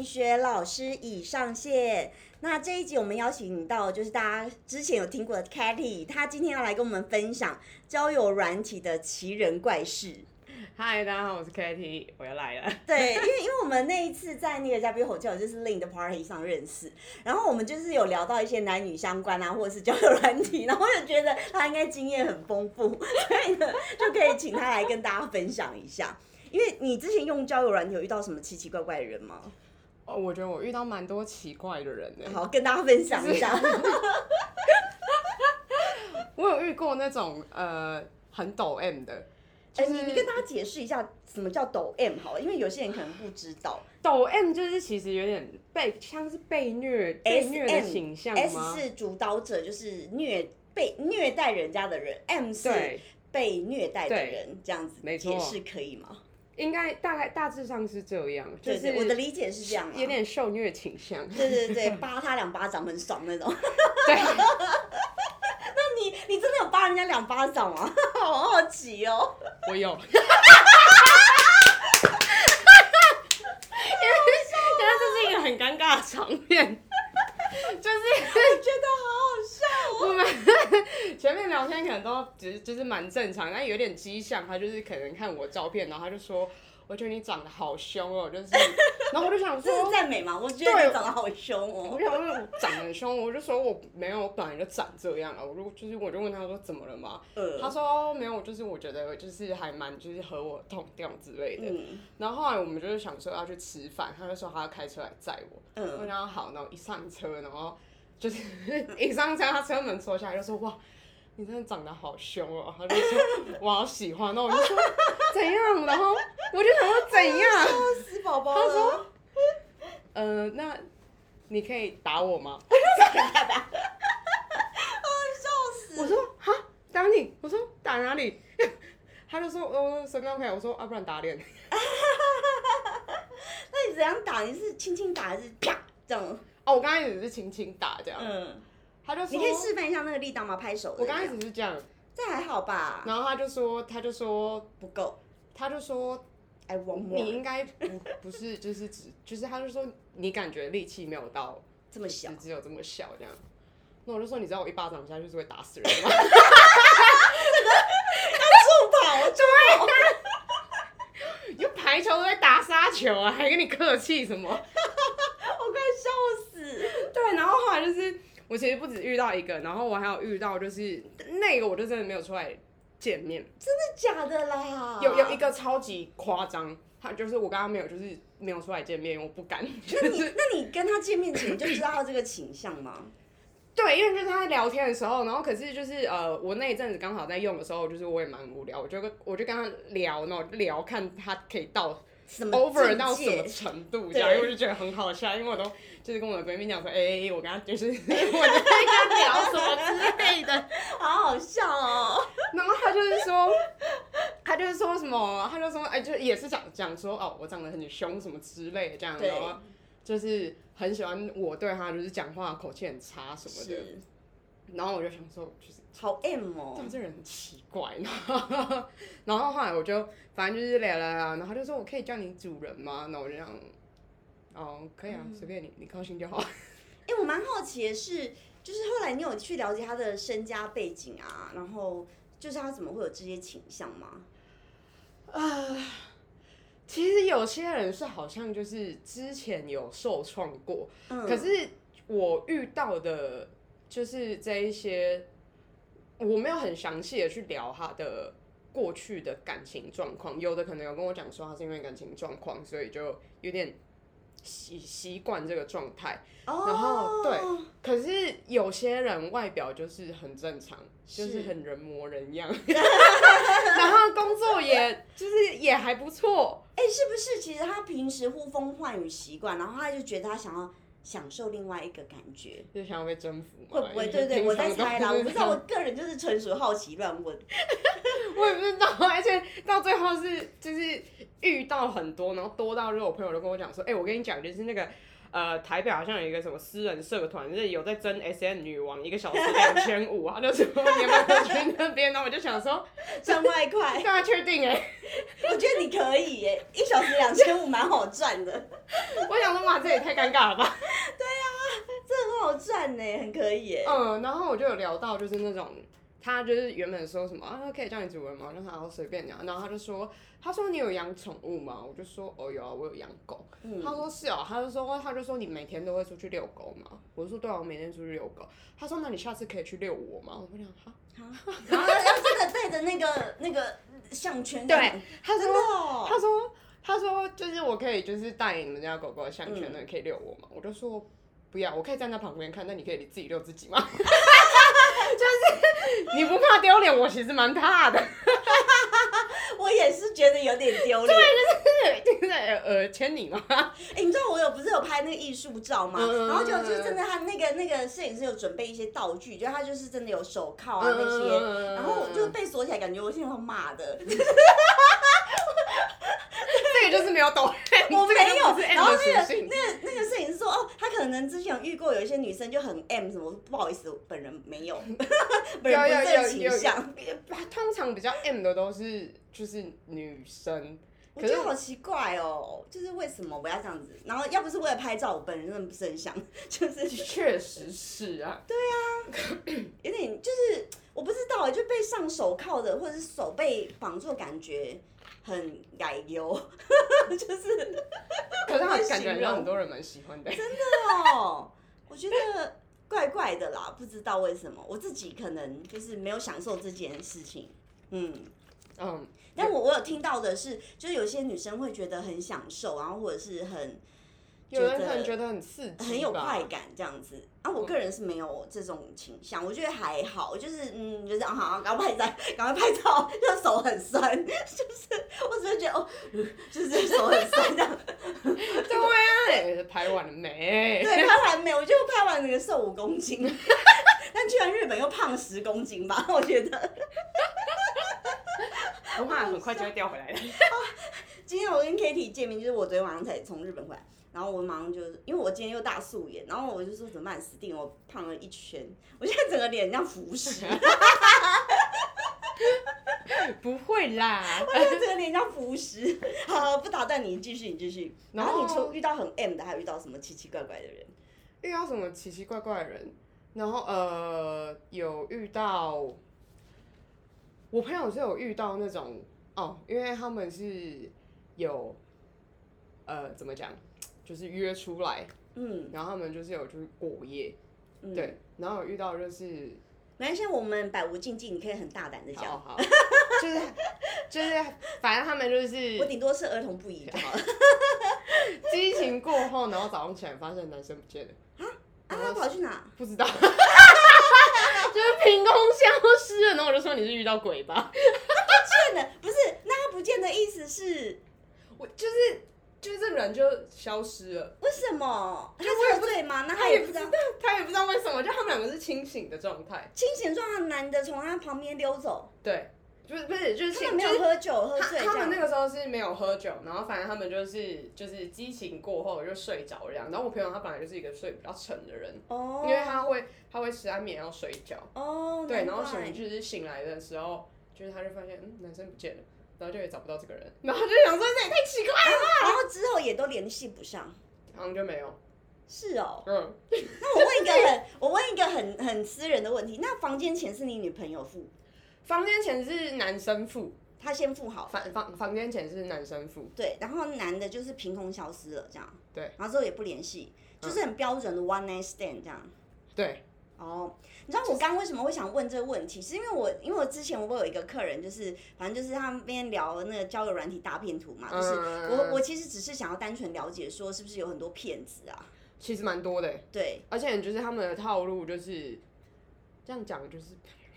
美学老师已上线。那这一集我们邀请到就是大家之前有听过的 k a t i y 她今天要来跟我们分享交友软体的奇人怪事。嗨，大家好，我是 Kitty，我又来了。对，因为因为我们那一次在那个嘉宾火教就是 Link 的 Party 上认识，然后我们就是有聊到一些男女相关啊，或者是交友软体，然后就觉得他应该经验很丰富，所以呢就可以请他来跟大家分享一下。因为你之前用交友软体有遇到什么奇奇怪怪的人吗？哦，我觉得我遇到蛮多奇怪的人呢。好，跟大家分享一下。我有遇过那种呃很抖 M 的。哎，你你跟大家解释一下什么叫抖 M 好了，因为有些人可能不知道。抖 M 就是其实有点被像是被虐被虐的形象？S 是主导者，就是虐被虐待人家的人；M 是被虐待的人，这样子解释可以吗？应该大概大致上是这样，就是我的理解是这样，有点受虐倾向。对对对，扒他两巴掌很爽那种。对。你你真的有扒人家两巴掌吗？好好奇哦。我有。因为因为这是一个很尴尬的场面，就是觉得好。我们 前面聊天可能都只是就是蛮正常，但有点迹象，他就是可能看我照片，然后他就说。我觉得你长得好凶哦，就是，然后我就想说，这是赞美吗？我觉得你长得好凶哦。我想说长得凶，我就说我没有，我本来就长这样啊。我就就是我就问他说怎么了嘛？他说哦没有，就是我觉得就是还蛮就是和我同调之类的。然后后来我们就是想说要去吃饭，他就说他要开车来载我。嗯。我讲好，然后一上车，然后就是 一上车，他车门戳下来就说哇。你真的长得好凶哦！他就说我好喜欢，那我就说怎样？然后我就想说怎样？死宝宝。他说，呃，那你可以打我吗？啊，笑死！我说哈，打你？我说打哪里？他就说呃，随便可以。我说啊，不然打脸。那你怎样打？你是轻轻打还是啪这样？哦，我刚开始是轻轻打这样。嗯。他就说：“你可以示范一下那个力道吗？拍手。”我刚开始是这样，这还好吧。然后他就说：“他就说不够。”他就说：“I want more。”你应该不不是就是只就是他就说你感觉力气没有到这么小，只有这么小这样。那我就说：“你知道我一巴掌下去是会打死人吗？” 这个要助跑，对，你排球都在打杀球啊，还跟你客气什么？我快笑死。对，然后后来就是。我其实不止遇到一个，然后我还有遇到，就是那个我就真的没有出来见面，真的假的啦？有有一个超级夸张，他就是我跟他没有，就是没有出来见面，我不敢。那你那你跟他见面前就知道他这个倾向吗？对，因为就是他在聊天的时候，然后可是就是呃，我那一阵子刚好在用的时候，就是我也蛮无聊，我就跟我就跟他聊，然后聊看他可以到。Over 到什么 程度？这样，因为我就觉得很好笑，因为我都就是跟我的闺蜜讲说，哎，我跟她就是我在跟她聊什么之类的，好好笑哦。然后她就是说，她就是说什么，她就说，哎，就也是讲讲说，哦，我长得很凶什么之类的这样，然后就是很喜欢我对她就是讲话口气很差什么的。然后我就想说，就是好 M 哦，这人很奇怪。然后 后来我就反正就是聊聊聊，然后就说我可以叫你主人吗？那我就想，哦，可以啊，随便你，你高兴就好。哎，我蛮好奇的是，就是后来你有去了解他的身家背景啊，然后就是他怎么会有这些倾向吗？啊，其实有些人是好像就是之前有受创过，可是我遇到的。就是这一些，我没有很详细的去聊他的过去的感情状况，有的可能有跟我讲说他是因为感情状况，所以就有点习习惯这个状态。然后对，可是有些人外表就是很正常，就是很人模人样，然后工作也就是也还不错。哎，是不是？其实他平时呼风唤雨习惯，然后他就觉得他想要。享受另外一个感觉，就想要被征服，会不会？对对，我在猜啦，我不知道，我个人就是纯属好奇乱问。我也不知道，而且到最后是就是遇到很多，然后多到就是我朋友都跟我讲说，哎，我跟你讲，就是那个呃，台北好像有一个什么私人社团，就是有在争 S N 女王，一个小时两千五啊，就说你们去那边，然后我就想说赚外快，大家确定哎、我觉得你可以耶，一小时两千五蛮好赚的，我想说哇，这也太尴尬了吧。对啊这很好赚呢，很可以耶。嗯，然后我就有聊到就是那种。他就是原本说什么啊，可以叫你主人吗？我就想要随便讲，然后他就说，他说你有养宠物吗？我就说哦有啊，我有养狗。嗯他说是哦，他就说他就说你每天都会出去遛狗吗？我就说对啊，我每天出去遛狗。他说那你下次可以去遛我吗？我就想哈，然后要要真的带着那个那个项圈，对，他说哦，他说他说就是我可以就是带你们家狗狗的项圈，嗯那你可以遛我吗？我就说不要，我可以站在旁边看，那你可以自己遛自己吗？就 是你不怕丢脸，我其实蛮怕的。我也是觉得有点丢脸。对就是呃牵你吗？哎、你知道我有不是有拍那个艺术照吗？嗯然后就就真的，他那个那个摄影师有准备一些道具，就他就是真的有手铐啊那些，嗯然后我就被锁起来，感觉我现在要骂的。这个就是没有懂，我没有然后那个。那个那个摄影师说，哦，他可能之前有遇过有一些女生就很 M 什么，不好意思，本人没有，本人不是这个倾向。通常比较 M 的都是就是女生，我觉得好奇怪哦，就是为什么我要这样子？然后要不是为了拍照，我本人真的不是很想，就是确实是啊。对啊有点就是我不知道，就被上手铐的，或者是手被绑住的，感觉很奶油，就是可是他会感觉让很多人蛮喜欢的，真的。哦，我觉得怪怪的啦，不知道为什么，我自己可能就是没有享受这件事情，嗯。嗯，但我我有听到的是，就是有些女生会觉得很享受，然后或者是很有人可能觉得很刺激，很有快感这样子。啊，我个人是没有这种倾向，我觉得还好，就是嗯，就是啊好，赶快拍照，赶快拍照，就手很酸，就是我只会觉得哦，就是手很酸这样。对啊，拍完了没？对，拍完没？我就拍完那个瘦五公斤，但去完日本又胖十公斤吧，我觉得。我怕，很快就会掉回来的。今天我跟 Kitty 见面，就是我昨天晚上才从日本回来，然后我马上就因为我今天又大素颜，然后我就说怎么办，死定了，我胖了一圈，我现在整个脸像浮 尸，不会啦，我现在整个脸像浮石。好，不打断你，继续你继续。然后你除遇到很 M 的，还有遇到什么奇奇怪怪的人？遇到什么奇奇怪怪的人，然后呃，有遇到，我朋友是有遇到那种哦，因为他们是有呃怎么讲，就是约出来，嗯，然后他们就是有就是过夜，嗯对，然后有遇到就是没关系，我们百无禁忌，你可以很大胆的好讲。好，就是就是反正他们就是我顶多是儿童不宜就好了。激情过后，然后早上起来发现男生不见了，啊，他跑去哪？不知道，就是凭空消失了。然后我就说你是遇到鬼吧？不见了，不是？那他不见的意思是我就是就是这人就消失了，为什么？他就我也喝醉吗？那他也不知道他也不知道。，为什么，就他们两个是清醒的状态，清醒状态，男的从他旁边溜走，对，就是不是就是他们没有喝酒喝他醉。他们那个时候是没有喝酒，然后反正他们就是就是激情过后就睡着了样。然后我朋友他本来就是一个睡比较沉的人，哦，因为他会他会吃安眠药睡觉，哦，对，然后怪醒就是醒来的时候，就是他就发现嗯男生不见了，然后就也找不到这个人，然后就想说这也太奇怪了，然后之后也都联系不上。好像就没有，是哦，嗯，那我问一个很，我问一个很很私人的问题，那房间钱是你女朋友付，房间钱是男生付，她先付好，房房房间钱是男生付，对，然后男的就是凭空消失了这样，对，然后之后也不联系，就是很标准的 one night stand 这样。对，哦，你知道我刚刚为什么会想问这个问题？是因为我因为我之前我有一个客人，就是反正就是他们边聊那个交友软体大骗图嘛，就是嗯我我其实只是想要单纯了解说是不是有很多骗子啊？其实蛮多的欸，对，而且就是他们的套路就是这样讲就是。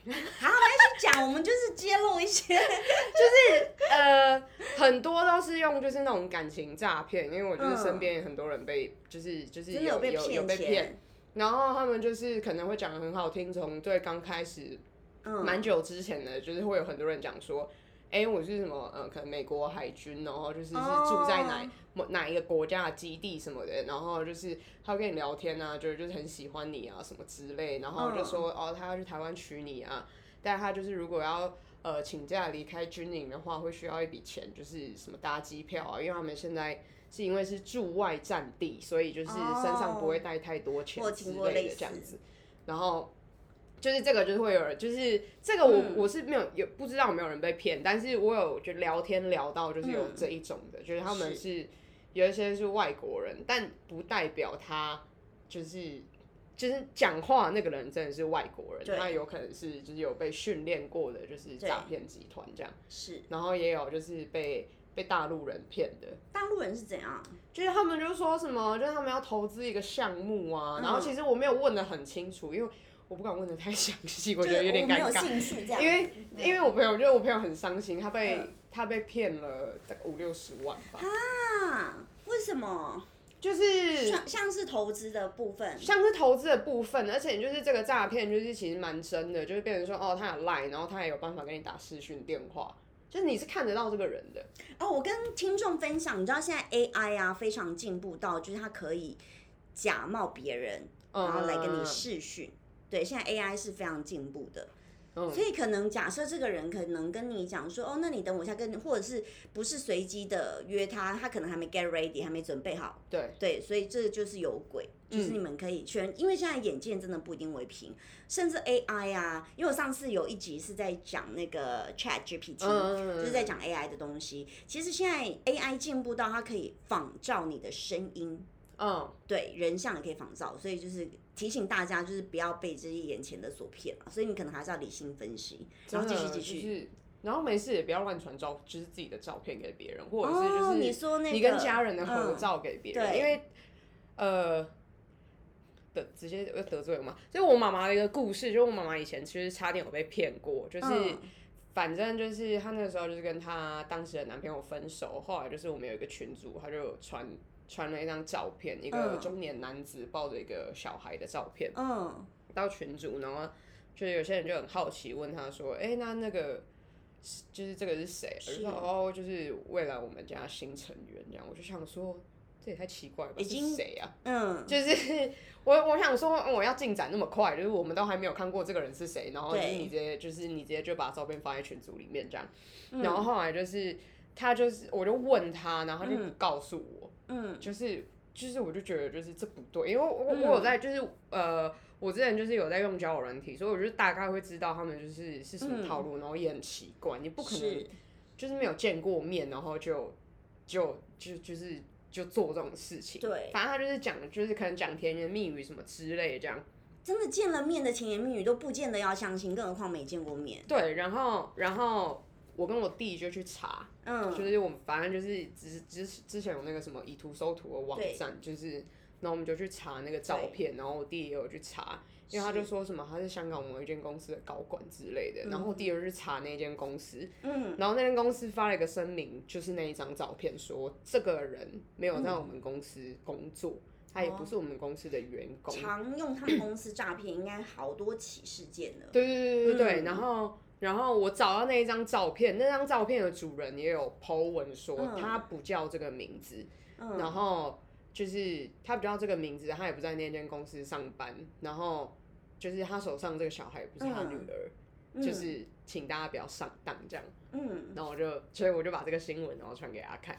好，来去讲，我们就是揭露一些，就是呃，很多都是用就是那种感情诈骗，因为我就是身边很多人被就是就是有被有有被骗骗，然后他们就是可能会讲的很好听，从最刚开始嗯，蛮久之前的，就是会有很多人讲说，哎，我是什么呃，可能美国海军，然后就是是住在哪某哪一个国家的基地什么的，然后就是他跟你聊天啊，就是就是很喜欢你啊什么之类，然后就说哦，他要去台湾娶你啊，但他就是如果要呃请假离开军营的话，会需要一笔钱，就是什么搭机票啊，因为他们现在是因为是驻外战地，所以就是身上不会带太多钱之类的这样子，然后。就是这个，就是会有人，就是这个我我是没有有不知道有没有人被骗，但是我有就聊天聊到就是有这一种的，就是他们是。有一些是外国人，但不代表他就是就是讲话那个人真的是外国人，他有可能是就是有被训练过的，就是诈骗集团这样。是，然后也有就是被被大陆人骗的。大陆人是怎样？就是他们就说什么，就是他们要投资一个项目啊，然后其实我没有问的很清楚，因为。我不敢问的太详细，我觉得有点尴尬。因为因为我朋友，我觉得我朋友很伤心，他被他被骗了五六十万吧。啊？为什么？就是像像是投资的部分，像是投资的部分，而且就是这个诈骗，就是其实蛮真的，就是变成说哦，他有 line，然后他也有办法跟你打视讯电话，就是你是看得到这个人的。哦，我跟听众分享，你知道现在 AI 啊非常进步到，就是它可以假冒别人，然后来跟你视讯。对，现在 AI 是非常进步的，所以可能假设这个人可能跟你讲说，哦，那你等我一下，跟你或者是不是随机的约他，他可能还没 get ready，还没准备好。对对，所以这就是有鬼，就是你们可以全，因为现在眼见真的不一定为凭，甚至 AI 啊，因为我上次有一集是在讲那个 Chat GPT，就是在讲 AI 的东西。其实现在 AI 进步到它可以仿照你的声音。嗯，对，人像也可以仿造，所以就是提醒大家，就是不要被这些眼前的所骗了。所以你可能还是要理性分析，然后继续继续。然后没事也不要乱传照，就是自己的照片给别人，或者是就是你说那你跟家人的合照给别人，因为呃的直接要得罪了嘛。所以我妈妈的一个故事，就我妈妈以前其实差点有被骗过，就是反正就是她那时候就是跟她当时的男朋友分手，后来就是我们有一个群组，她就传。传了一张照片，一个中年男子抱着一个小孩的照片，嗯，到群组，然后就有些人就很好奇，问他说：“哎，那那个就是这个是谁？”我就说：“哦，就是未来我们家新成员。”这样，我就想说，这也太奇怪了，是谁啊？嗯，就是我我想说，我要进展那么快，就是我们都还没有看过这个人是谁，然后就是你直接就是你直接就把照片放在群组里面这样，然后后来就是他就是我就问他，然后他就不告诉我。嗯，就是就是，我就觉得就是这不对，因为我我有在就是呃，我之前就是有在用交友软体，所以我就大概会知道他们就是是什么套路，然后也很奇怪，你不可能就是没有见过面，然后就就就就是就做这种事情。对，反正他就是讲，就是可能讲甜言蜜语什么之类这样。真的见了面的甜言蜜语都不见得要相信，更何况没见过面。对，然后然后。我跟我弟就去查，嗯，就是我们反正就是之之之前有那个什么以图搜图的网站，就是，然后我们就去查那个照片，然后我弟也有去查，因为他就说什么他是香港某一间公司的高管之类的，然后我弟又去查那间公司，嗯，然后那间公司发了一个声明，就是那一张照片说这个人没有在我们公司工作，他也不是我们公司的员工，常用他们公司诈骗应该好多起事件了，对对对对对，然后。然后我找到那一张照片，那张照片的主人也有 po 文说他不叫这个名字，然后就是他不叫这个名字，他也不在那间公司上班，然后就是他手上这个小孩也不是他女儿，就是请大家不要上当这样。嗯，然后我就所以我就把这个新闻然后传给他看，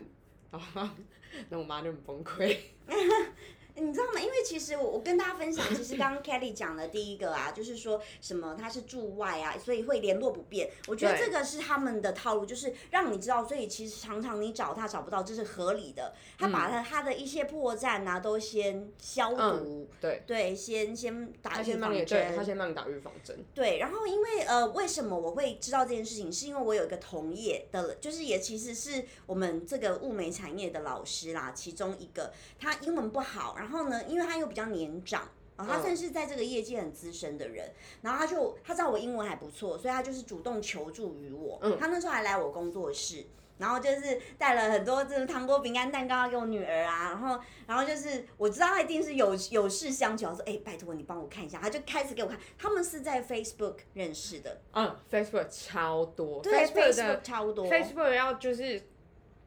然后 那我妈就很崩溃。你知道吗？因为其实我我跟大家分享，其实刚刚 Kelly 讲的第一个啊，就是说什么他是驻外啊，所以会联络不便。我觉得这个是他们的套路，就是让你知道，所以其实常常你找他找不到，这是合理的。他把他他的一些破绽啊都先消毒，对对，先先打预防针，他先帮你打预防针。对，然后因为呃，为什么我会知道这件事情？是因为我有一个同业的，就是也其实是我们这个物美产业的老师啦，其中一个他英文不好，然然后呢，因为他又比较年长啊，他算是在这个业界很资深的人。然后他就他知道我英文还不错，所以他就是主动求助于我。嗯。他那时候还来我工作室，然后就是带了很多就是糖果、饼干、蛋糕要给我女儿啊，然后然后就是我知道他一定是有有事相求，我说哎、拜托你帮我看一下，他就开始给我看，他们是在 Facebook 认识的，嗯，Facebook 超多对，Facebook 的超多。Facebook 要就是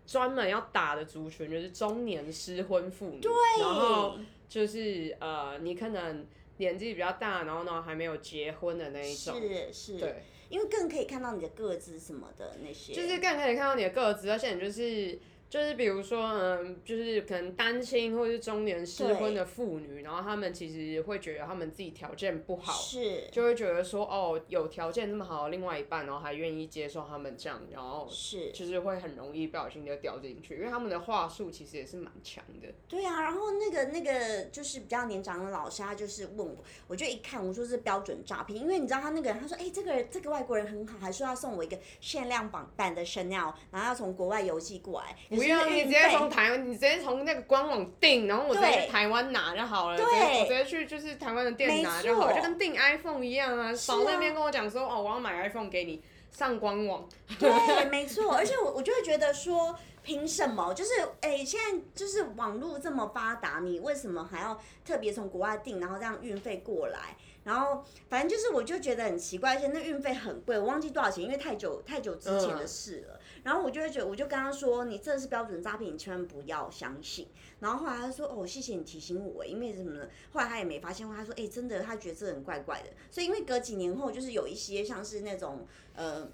专门要打的族群就是中年失婚妇女，对，然后就是呃，你可能年纪比较大，然后呢还没有结婚的那一种，是是，对，因为更可以看到你的个子什么的那些，就是更可以看到你的个子，而且你就是。就是比如说，嗯，就是可能单亲或者是中年失婚的妇女，然后他们其实会觉得他们自己条件不好，是。就会觉得说，哦，有条件这么好的另外一半，然后还愿意接受他们这样，然后是，就是会很容易不小心就掉进去，因为他们的话术其实也是蛮强的。对啊，然后那个那个就是比较年长的老师，他就是问我，我就一看，我说是标准诈骗，因为你知道他那个人，他说，哎、这个人这个外国人很好，还说要送我一个限量版版的 Chanel，然后要从国外邮寄过来，不用，你直接从台湾，你直接从那个官网订，然后我直接去台湾拿就好了。对我直接去就是台湾的店拿就好了，就跟订 iPhone 一样啊。是啊那边跟我讲说，哦，我要买 iPhone 给你，上官网。对，没错，而且我我就会觉得说，凭什么？就是哎、现在就是网络这么发达，你为什么还要特别从国外订，然后这样运费过来？然后反正就是，我就觉得很奇怪，而且那运费很贵，我忘记多少钱，因为太久太久之前的嗯事了。然后我就会觉得，我就跟他说，你这是标准诈骗，你千万不要相信。然后后来他说，哦，谢谢你提醒我，因为什么呢？后来他也没发现，他说，哎、真的，他觉得这人怪怪的。所以因为隔几年后，就是有一些像是那种呃。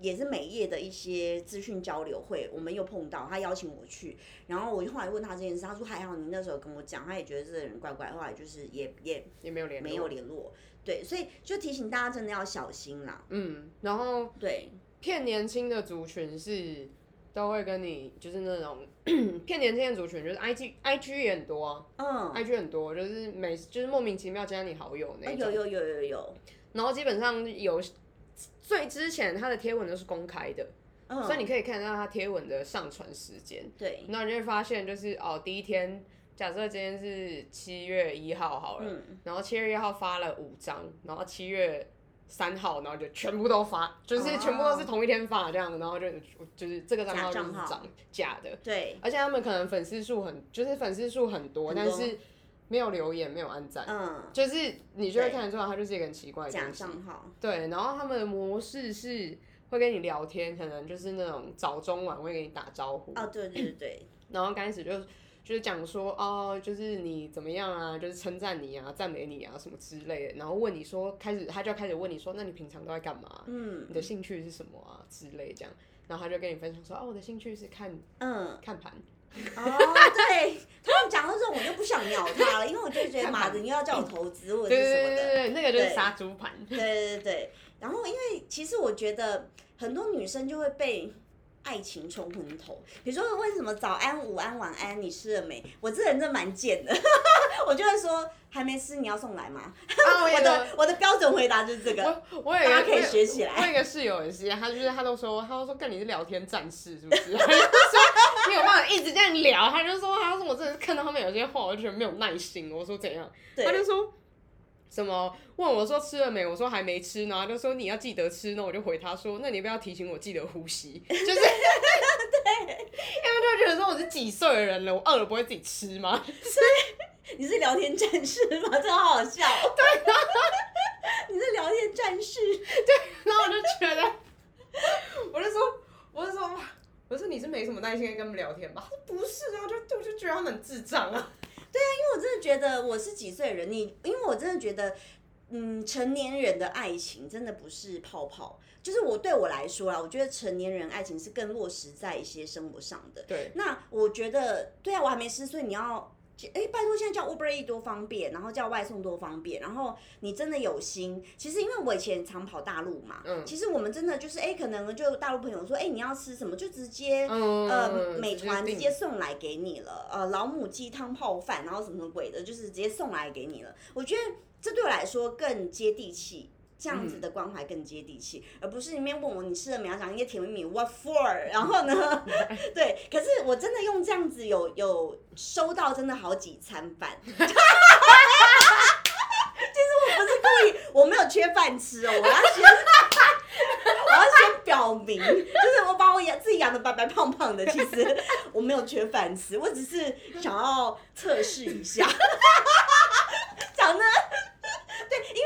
也是美业的一些资讯交流会，我们又碰到，他邀请我去，然后我后来问他这件事，他说还好你那时候跟我讲，他也觉得这个人怪怪，后来就是也也也没有联络。没有联络，对，所以就提醒大家真的要小心啦，嗯，然后对，骗年轻的族群是都会跟你就是那种骗年轻的族群，就是 IG IG 也很多啊嗯，，IG 很多，就是每就是莫名其妙加你好友那种。哎有有有有有，然后基本上有最之前他的贴文都是公开的，嗯，所以你可以看到他贴文的上传时间，对，那你就会发现就是哦，第一天假设今天是七月一号好了，嗯，然后七月一号发了五张，然后七月三号，然后就全部都发，就是哦。全部都是同一天发这样，然后就就是这个账号就是假账号。长假的，对，而且他们可能粉丝数很，就是粉丝数很多，但是没有留言，没有按赞。嗯，就是你就会看得出来，他就是一个很奇怪的。账号，对，然后他们的模式是会跟你聊天，可能就是那种早中晚会跟你打招呼，哦，对对对对，然后刚开始就就是讲说哦，就是你怎么样啊，就是称赞你啊，赞美你啊什么之类的，然后问你说，开始他就开始问你说，那你平常都在干嘛？嗯。你的兴趣是什么啊之类这样，然后他就跟你分享说，哦，我的兴趣是看嗯，看盘，哦，对，他们讲到这种，我就不想鸟他了，因为我就觉得妈的，你又要叫我投资或者对是什么的对对对，那个就是对杀猪盘，对对对，然后因为其实我觉得很多女生就会被爱情冲昏头，比如说为什么早安、午安、晚安，你吃了没？我这人真的蛮贱的，我就会说还没吃，你要送来吗？啊，我 我的我的标准回答就是这个。我我有一个大家可以学起来我有一个室友也是，他就是他都说，他都说跟你是聊天战士是不是？他就说没有办法一直这样聊，他就说他说我真的是看到他们有些话，我就觉得没有耐心。我说怎样？对他就说什么问我说吃了没？我说还没吃，然后他就说你要记得吃，那我就回他说那你不要提醒我记得呼吸，就是对，因为他就觉得说我是几岁的人了，我饿了不会自己吃吗？你是聊天战士吗？这好好笑。对，你是聊天战士。对然后我就觉得，我就说，我就说，哇，我说你是没什么耐心跟他们聊天吧？他说不是啊，就我就觉得他们很智障啊。因为我真的觉得我是几岁的人，你因为我真的觉得，嗯，成年人的爱情真的不是泡泡，就是我对我来说啦，我觉得成年人爱情是更落实在一些生活上的。对，那我觉得，对啊，我还没十岁，你要。哎、拜托，现在叫 Uber E 多方便，然后叫外送多方便，然后你真的有心。其实因为我以前常跑大陆嘛，嗯其实我们真的就是，哎、可能就大陆朋友说，哎、你要吃什么，就直接嗯呃，美团直接送来给你了，呃，老母鸡汤泡饭，然后什么什么鬼的，就是直接送来给你了。我觉得这对我来说更接地气，这样子的关怀更接地气，而不是里面问我你吃了没有，讲一些甜蜜蜜 what for，然后呢，对，可是我真的用这样子有有收到真的好几餐饭。其 实我不是故意，我没有缺饭吃哦，我要先，我要先表明，就是我把我养自己养的白白胖胖的，其实我没有缺饭吃，我只是想要测试一下。讲的。对，因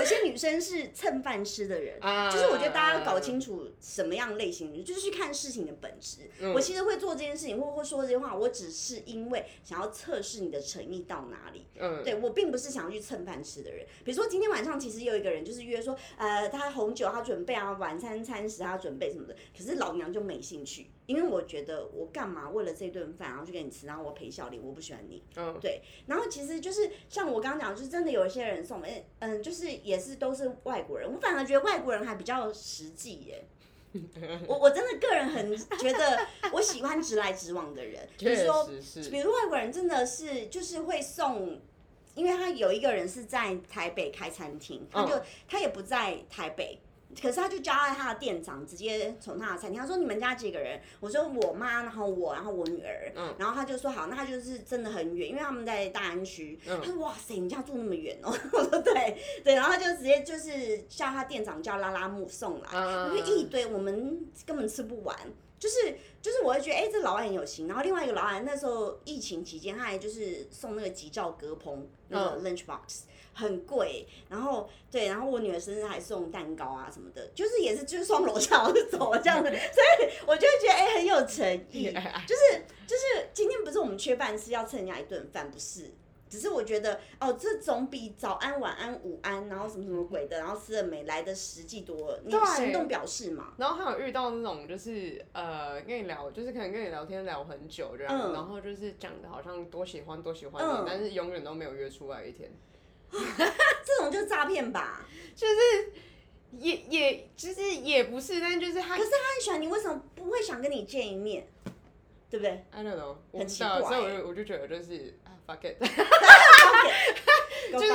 有些女生是蹭饭吃的人，就是我觉得大家要搞清楚什么样类型，就是去看事情的本质。我其实会做这件事情，或或说这些话，我只是因为想要测试你的诚意到哪里。嗯，对我并不是想要去蹭饭吃的人。比如说今天晚上其实有一个人就是约说，呃，他红酒他准备啊，晚餐餐食他准备什么的，可是老娘就没兴趣。因为我觉得我干嘛为了这顿饭然后去给你吃，然后我陪笑脸，我不喜欢你。嗯，对。然后其实就是像我刚刚讲，就是真的有一些人送，哎，嗯，就是也是都是外国人。我反而觉得外国人还比较实际耶。我我真的个人很觉得我喜欢直来直往的人，比如说，比如外国人真的是就是会送，因为他有一个人是在台北开餐厅，他就他也不在台北。可是他就交代他的店长，直接从他的餐厅，他说你们家几个人？我说我妈，然后我，然后我女儿。嗯。然后他就说好，那他就是真的很远，因为他们在大安区。嗯。他说哇塞，你家住那么远哦？我说对对，然后他就直接就是叫他店长叫拉拉木送来，因为一堆我们根本吃不完。就是就是，我会觉得哎，这老板很有心。然后另外一个老板那时候疫情期间，他还就是送那个吉兆隔棚那个 lunch box。很贵，然后对，然后我女儿生日还送蛋糕啊什么的，就是也是就是双楼下我就走了这样子，所以我就觉得哎很有诚意，就是就是今天不是我们缺饭吃要蹭人家一顿饭，不是，只是我觉得哦这总比早安晚安午安然后什么什么鬼的，然后吃了没来的实际多，你行动表示嘛。然后还有遇到那种就是呃跟你聊，就是可能跟你聊天聊很久这样，然后就是讲的好像多喜欢多喜欢你，但是永远都没有约出来一天。这种就是诈骗吧，就是也也其实也不是，但就是他，可是他很喜欢你，为什么不会想跟你见一面？对不对？I don't know，很奇怪，所以我就我就觉得就是啊，fuck it，就是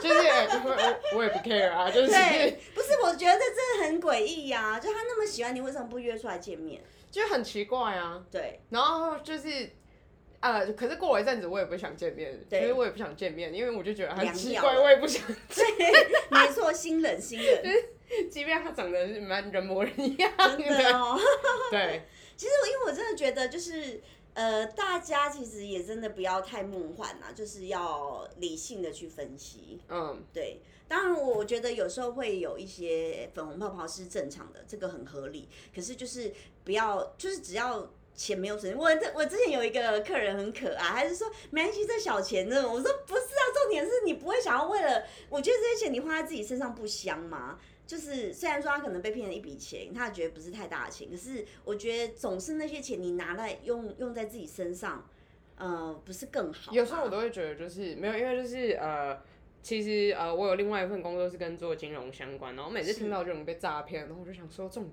就是我我也不 care 啊，就是不是？我觉得这真的很诡异呀，就他那么喜欢你，为什么不约出来见面？就很奇怪啊，对，然后就是。啊！可是过了一阵子，我也不想见面，其实我也不想见面，因为我就觉得很奇怪，我也不想。对，没错，心冷心冷。即便他长得是蛮人模人样的哦。对。其实我，因为我真的觉得，就是呃，大家其实也真的不要太梦幻啦，就是要理性的去分析。嗯，对。当然，我觉得有时候会有一些粉红泡泡是正常的，这个很合理。可是，就是不要，就是只要。钱没有存，我这我之前有一个客人很可爱，还是说没关系，这小钱呢？我说不是啊，重点是你不会想要为了，我觉得这些钱你花在自己身上不香吗？就是虽然说他可能被骗了一笔钱，他觉得不是太大的钱，可是我觉得总是那些钱你拿来用用在自己身上，呃，不是更好？有时候我都会觉得就是没有，因为就是呃，其实呃，我有另外一份工作是跟做金融相关，然后每次听到这种被诈骗，然后我就想说这种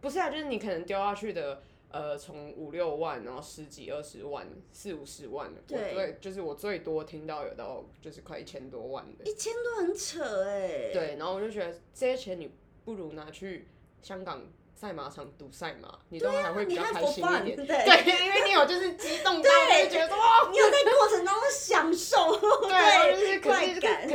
不是啊，就是你可能丢下去的。呃，从五六万，然后十几二十万，四五十万的，对，就是我最多听到有到就是快一千多万的，一千多很扯哎。对，然后我就觉得这些钱你不如拿去香港赛马场赌赛马，你都还会比较开心一点。对，因为你有就是激动到就觉得哇，你有在过程当中享受，对，就是可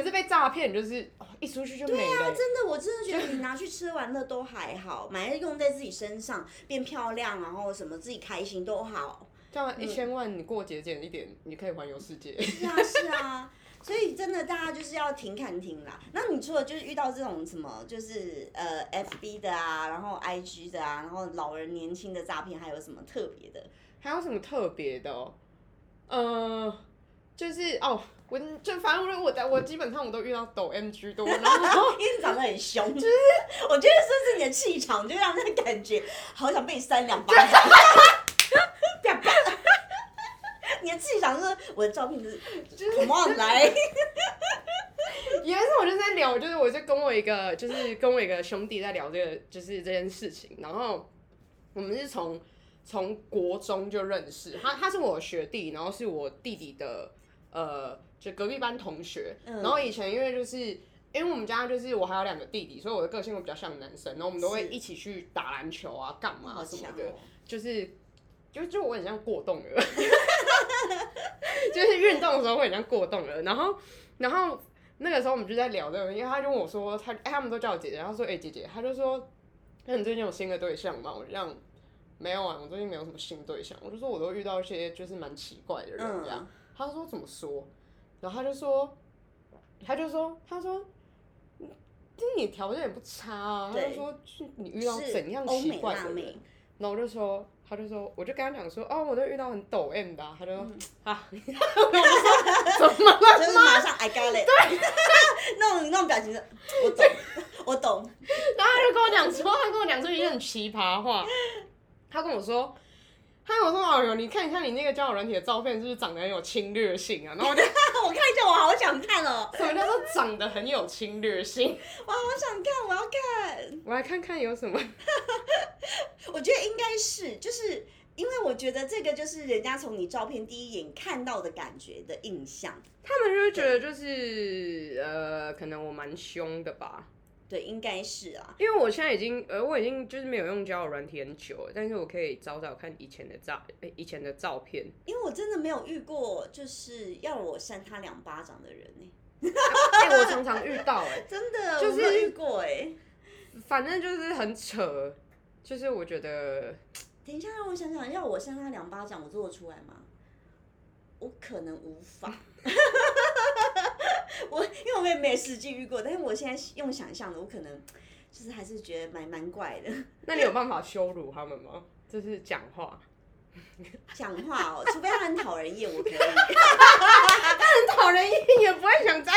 是诈骗就是。一出去就没了。对啊，真的，我真的觉得你拿去吃玩乐都还好，买来用在自己身上变漂亮，然后什么自己开心都好。这样一千万你过节俭一点，你可以环游世界。是啊，是啊，所以真的大家就是要停看停啦。那你除了就是遇到这种什么，就是呃 FB 的啊，然后 IG 的啊，然后老人年轻的诈骗，还有什么特别的？还有什么特别的？呃，就是哦。我就反正我我我基本上我都遇到抖 M 居多，然后 一直长得很凶，就是我觉得这是你的气场，就让人感觉好想被你扇两巴掌。你的气场是我的照片是就是 come on 来。有一次我就在聊，就是我就跟我一个就是跟我一个兄弟在聊这个就是这件事情，然后我们是从从国中就认识，他他是我学弟，然后是我弟弟的呃。就隔壁班同学，然后以前因为就是因为我们家就是我还有两个弟弟，所以我的个性会比较像男生，然后我们都会一起去打篮球啊，干嘛什么的，就是就就我很像过动了，就是运动的时候会很像过动了，然后然后那个时候我们就在聊这个，因为他就问我说他哎他们都叫我姐姐，他说哎姐姐，他就说那你最近有新的对象吗？我这样没有啊，我最近没有什么新对象。我就说我都遇到一些就是蛮奇怪的人这样。他说怎么说？然后他就说，他就说，他说，就是你条件也不差啊。他就说，是你遇到怎样奇怪的人？然后我就说，他就说，我就跟他讲说，哦，我都遇到很抖 M 的。他就说 啊，我就说怎么了？就是马上 I got it。对，那种那种表情的，我懂，我懂。然后他就跟我讲说，他跟我讲说一些很奇葩话。他跟我说。他跟我说：“哎呦，你看一看你那个交友软体的照片，是不是长得很有侵略性啊？” 然后我就我看一下，我好想看哦。什么叫做长得很有侵略性？我好想看，我要看。我来看看有什么。我觉得应该是，就是因为我觉得这个就是人家从你照片第一眼看到的感觉的印象。他们就觉得就是呃，可能我蛮凶的吧。对，应该是啊，因为我现在已经呃，我已经就是没有用交友软体很久了，但是我可以找找看以前的照，以前的照片。因为我真的没有遇过，就是要我扇他两巴掌的人呢。哎，我常常遇到哎，真的，就是遇过哎。反正就是很扯，就是我觉得，等一下让我想想，要我扇他两巴掌，我做得出来吗？我可能无法。我因为我也没实际遇过，但是我现在用想象的，我可能就是还是觉得蛮蛮怪的。那你有办法羞辱他们吗？就是讲话。讲话哦，除非他很讨人厌，我可以。他很讨人厌，也不会想在，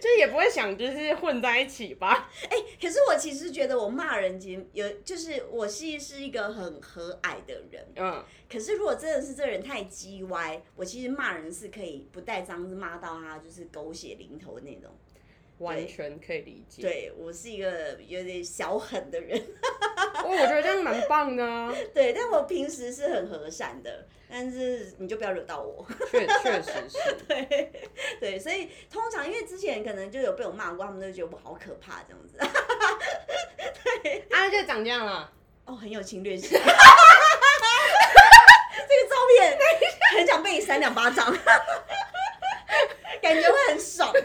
就也不会想就是混在一起吧。哎，可是我其实觉得我骂人，其实有就是我是是一个很和蔼的人。嗯。可是如果真的是这人太叽歪，我其实骂人是可以不带脏字骂到他就是狗血淋头的那种。完全可以理解。对我是一个有点小狠的人。哦，我觉得这样蛮棒的。对，但我平时是很和善的，但是你就不要惹到我。确确实是。对对，所以通常因为之前可能就有被我骂过，他们都觉得我好可怕这样子。对，啊，就长这样了。哦，很有侵略性。这个照片很想被你扇两巴掌。感觉会很爽。哎，我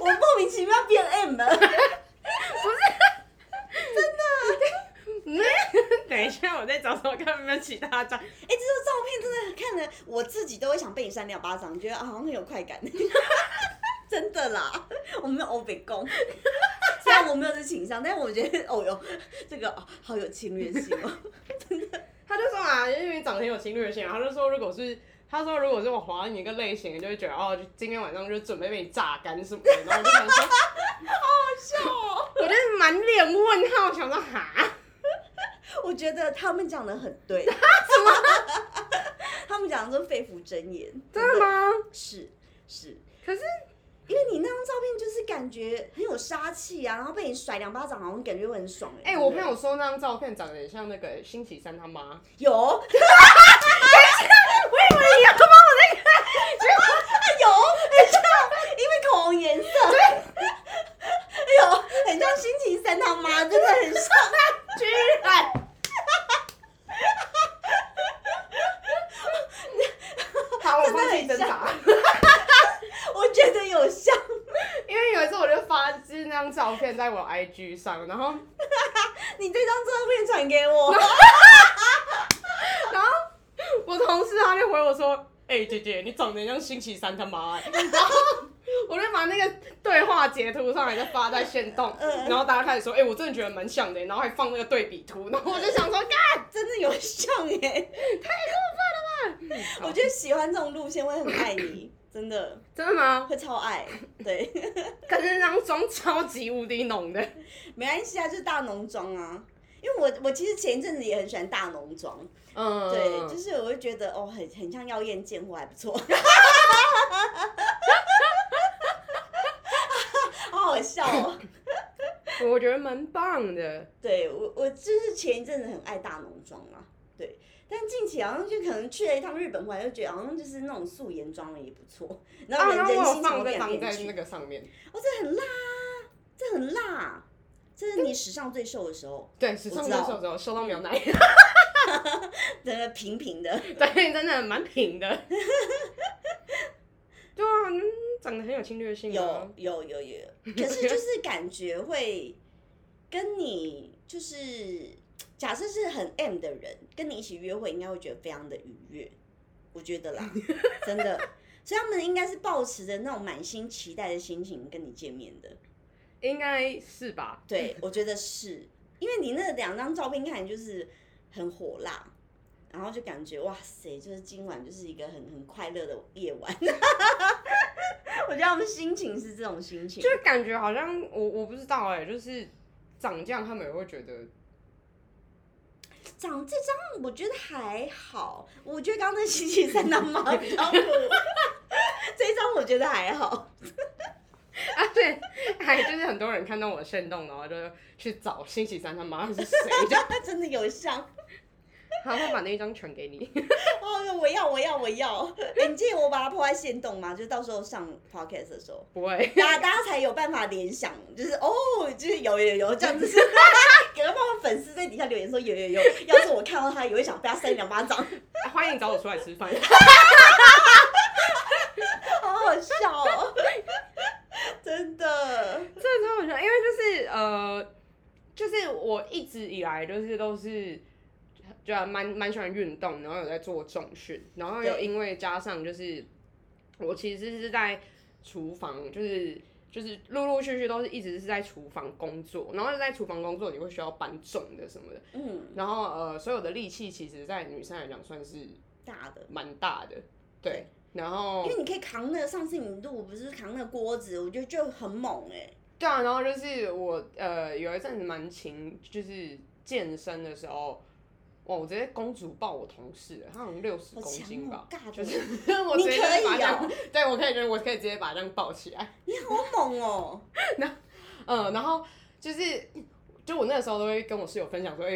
我莫名其妙变 M 了。不是，真的。等一下，我再找找看有没有其他张。哎，这张照片真的看着我自己都会想被你扇两巴掌，觉得好像很有快感。真的啦，我没有欧北宫，虽然我没有这倾向，但是我觉得哦哟，这个好有侵略性哦。真的。他就说啊，因为你长得很有侵略性啊，他就说如果是。他说：“如果是我划你一个类型，就会觉得哦，今天晚上就准备被你榨干什么的。”然后我就想说：“好好笑哦！”我就是满脸问号，想说哈。我觉得他们讲的很对。什么？他们讲的是肺腑真言。真的吗？是是。可是因为你那张照片就是感觉很有杀气啊，然后被你甩两巴掌，好像感觉会很爽哎。哎，我朋友说那张照片长得很像那个星期三他妈。有。你要帮我那个，结果有很像，因为口红颜色，对，哎呦，很像星期三他妈，真的很像，居然，好，我帮你挣扎，我觉得有像，因为有一次我就发就是那张照片在我 IG 上，然后 你这张照片传给我。我同事他就回我说：“哎，姐姐，你长得像星期三他妈。” 然后我就把那个对话截图上来，就发在线动。然后大家开始说：“哎，我真的觉得蛮像的。”然后还放那个对比图。然后我就想说：“干，真的有像耶，太过分了吧！”我觉得喜欢这种路线会很爱你，真的，真的吗？会超爱，对。可是那张妆超级无敌浓的，没关系啊，就是大浓妆啊。因为我我其实前一阵子也很喜欢大浓妆。嗯，对，就是我会觉得哦，很很像妖艳贱货，还不错，好好笑哦。我觉得蛮棒的。对我，我就是前一阵子很爱大浓妆啊，对，但近期好像就可能去了一趟日本回来，就觉得好像就是那种素颜妆的也不错。然后人心放在放在那个上面。哦，这很辣，这很辣，这是你史上最瘦的时候。对，史上最瘦的时候，瘦到没有奶。真的平平的，对，真的蛮平的。对啊，长得很有侵略性。有有有有，可是就是感觉会，跟你就是假设是很 M 的人，跟你一起约会，应该会觉得非常的愉悦。我觉得啦，真的，所以他们应该是抱持着那种满心期待的心情跟你见面的。应该是吧？对，我觉得是因为你那两张照片看就是很火辣，然后就感觉哇塞，就是今晚就是一个很很快乐的夜晚。我觉得他们心情是这种心情，就是感觉好像我我不知道哎、就是长这样，他们也会觉得长这张我觉得还好，我觉得刚刚那星期三的妈比较苦，这张我觉得还好。还 就是很多人看到我的行动，然后就去找星期三他妈 是谁，就他真的有像，他会把那一张传给你。哦，我要我要我要，哎、你记得我把它破在线动吗？就是到时候上 podcast 的时候。不会，大家大家才有办法联想，就是哦，就是有有有这样子，给他们粉丝在底下留言说有有有，要是我看到他，也会想被他扇两巴掌，欢迎找我出来吃饭。好好笑哦，真的，真的超好笑，因为就是呃，就是我一直以来就是都是。就还蛮蛮喜欢运动，然后有在做重训，然后又因为加上就是我其实是在厨房，就是就是陆陆续续都是一直是在厨房工作，然后在厨房工作你会需要搬重的什么的，嗯，然后呃所有的力气其实在女生来讲算是大的，蛮大的，对，然后因为你可以扛那个，上次你录不是扛那个锅子，我觉得就很猛哎、对啊，然后就是我呃有一阵子蛮勤，就是健身的时候，哇，我直接公主抱我同事了，他好像六十公斤吧，就是我你直接可以把它这样哦对我可以，就是我可以直接把它这样抱起来，你好猛哦、嗯，然后就是。就我那个时候都会跟我室友分享说，哎、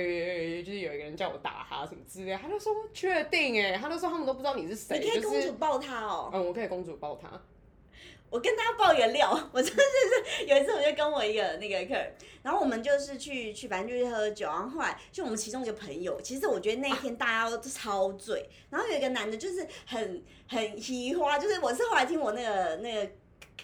就是有一个人叫我打他什么之类的，他就说确定哎，他就说他们都不知道你是谁，你可以就是公主抱他哦、嗯，我可以公主抱他，我跟大家爆一个料，我真的是有一次我就跟我一个那个客人，然后我们就是去去反正就是喝酒，然后后来就我们其中一个朋友，其实我觉得那一天大家都超醉，然后有一个男的就是很 很奇花，就是我是后来听我那个那个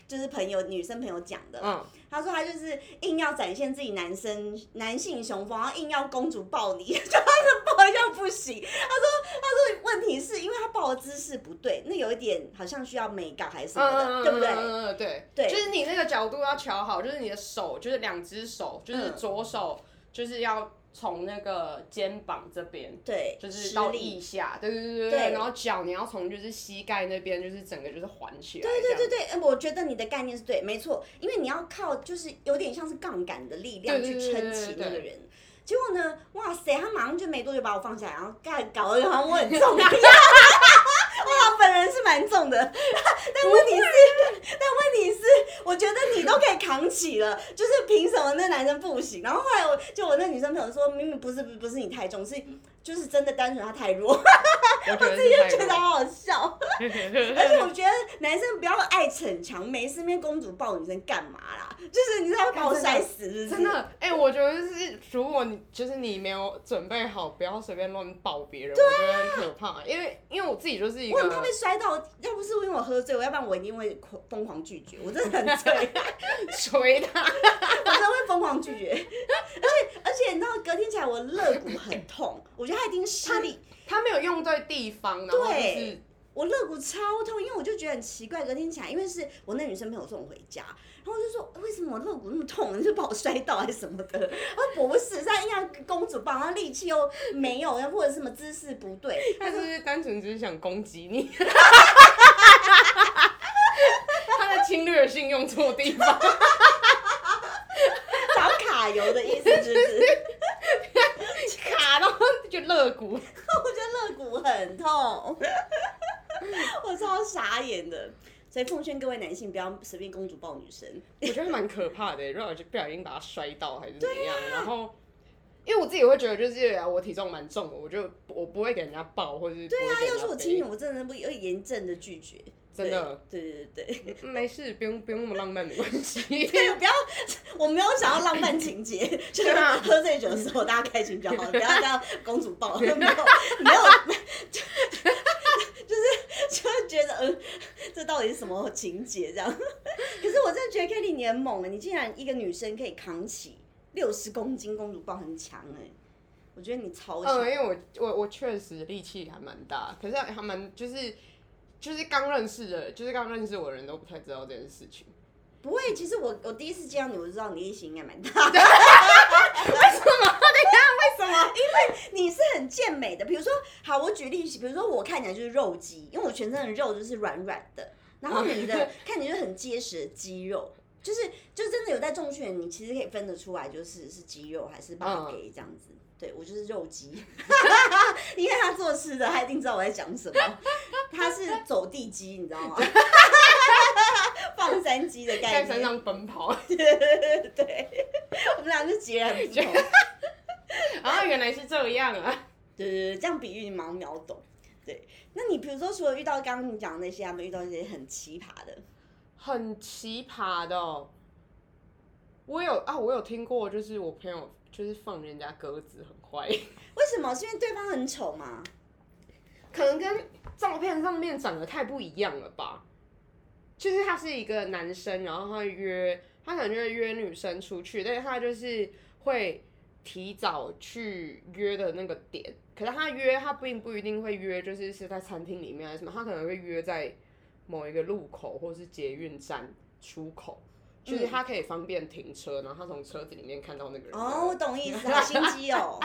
就是朋友女生朋友讲的，嗯，他说他就是硬要展现自己男生男性雄风，然后硬要公主抱你，就他是抱一下不行。他说他说问题是因为他抱的姿势不对，那有一点好像需要美感还是什么的，对不对？嗯嗯嗯，对，对就是你那个角度要调好，就是你的手，就是两只手，就是嗯左手，就是要从那个肩膀这边。对，就是到腋下，对对对对然后脚你要从就是膝盖那边，就是整个就是环起来，对对对对，我觉得你的概念是对，没错，因为你要靠就是有点像是杠杆的力量去撑起那个人。结果呢，哇塞，他马上就没多久把我放下来，然后干搞得好像我很重一样。哇，本人是蛮重的，但问题是，但问题是，我觉得你都可以扛起了，就是凭什么那男生不行？然后后来我就我那女生朋友说，明明不是不是不是你太重，是就是真的单纯他太弱，我 自己就觉得好好笑。而且我觉得男生不要爱逞强，没事面公主抱女生干嘛啦？就是你知道把我摔死是不是？真的，哎、我觉得是，如果你就是你没有准备好，不要随便乱抱别人，我觉得很可怕。因为因为我自己就是一个我很怕被摔到，要不是因为我喝醉，我要不然我一定会疯狂拒绝。我真的很醉，捶他，我真的会疯狂拒绝。而且而且你知道，隔天起来我肋骨很痛，我觉得他一定失力。他没有用对地方，然后就是对我肋骨超痛，因为我就觉得很奇怪，隔天起来，因为是我那女生朋友送我回家，然后我就说为什么我肋骨那么痛？你是把我摔倒还是什么的？他说不是，他硬要公主抱，然后力气又没有，或者什么姿势不对，他是不是单纯只是想攻击你？他的侵略性用错地方，找卡油的意思是不是？骨。我觉得肋骨很痛，我超傻眼的。所以奉劝各位男性不要随便公主抱女生。我觉得蛮可怕的，如果就不小心把她摔到还是怎么样，啊然后。因为我自己会觉得，就是我体重蛮重的，我就我不会给人家抱，或者是对对啊，要是我亲你，我真的不会严正的拒绝。真的，对对对对。嗯没事，不用不用那么浪漫，没关系。对，不要，我没有想要浪漫情节，就是啊喝醉酒的时候大家开心就好，不要这样 公主抱，没有没有，就就是就是觉得，嗯，这到底是什么情节这样？可是我真的觉得 Kelly 你很猛，你竟然一个女生可以扛起六十公斤公主抱很强哎、我觉得你超嗯，强。因为我我我确实力气还蛮大，可是还蛮就是就是刚认识的，就是刚认识我的人都不太知道这件事情。不会，其实我我第一次见到你，我就知道你力气应该蛮大 的。为什么？你是很健美的，比如说，好，我举例，比如说我看起来就是肉肌，因为我全身的肉就是软软的，然后你的 看起来就很结实的肌肉，就是就真的有在重训，你其实可以分得出来，就是是肌肉还是把给这样子。对我就是肉肌，因为他做事的，他一定知道我在讲什么。他是走地鸡，你知道吗？放山鸡的概念。在山上奔跑，对，我们俩是截然不同。啊，原来是这样啊！对对对，这样比喻你马上秒懂。对，那你比如说，除了遇到刚刚你讲的那些，还没遇到一些很奇葩的？很奇葩的哦、我有啊，我有听过，就是我朋友就是放人家鸽子很坏，为什么？是因为对方很丑吗？可能跟照片上面长得太不一样了吧？就是他是一个男生，然后他约他可能就会约女生出去，但是他就是会提早去约的那个点，可是他约他并不一定会约，就是是在餐厅里面还是什么，他可能会约在某一个路口或是捷运站出口。就是他可以方便停车，然后他从车子里面看到那个人。哦，我懂意思，好 心机哦。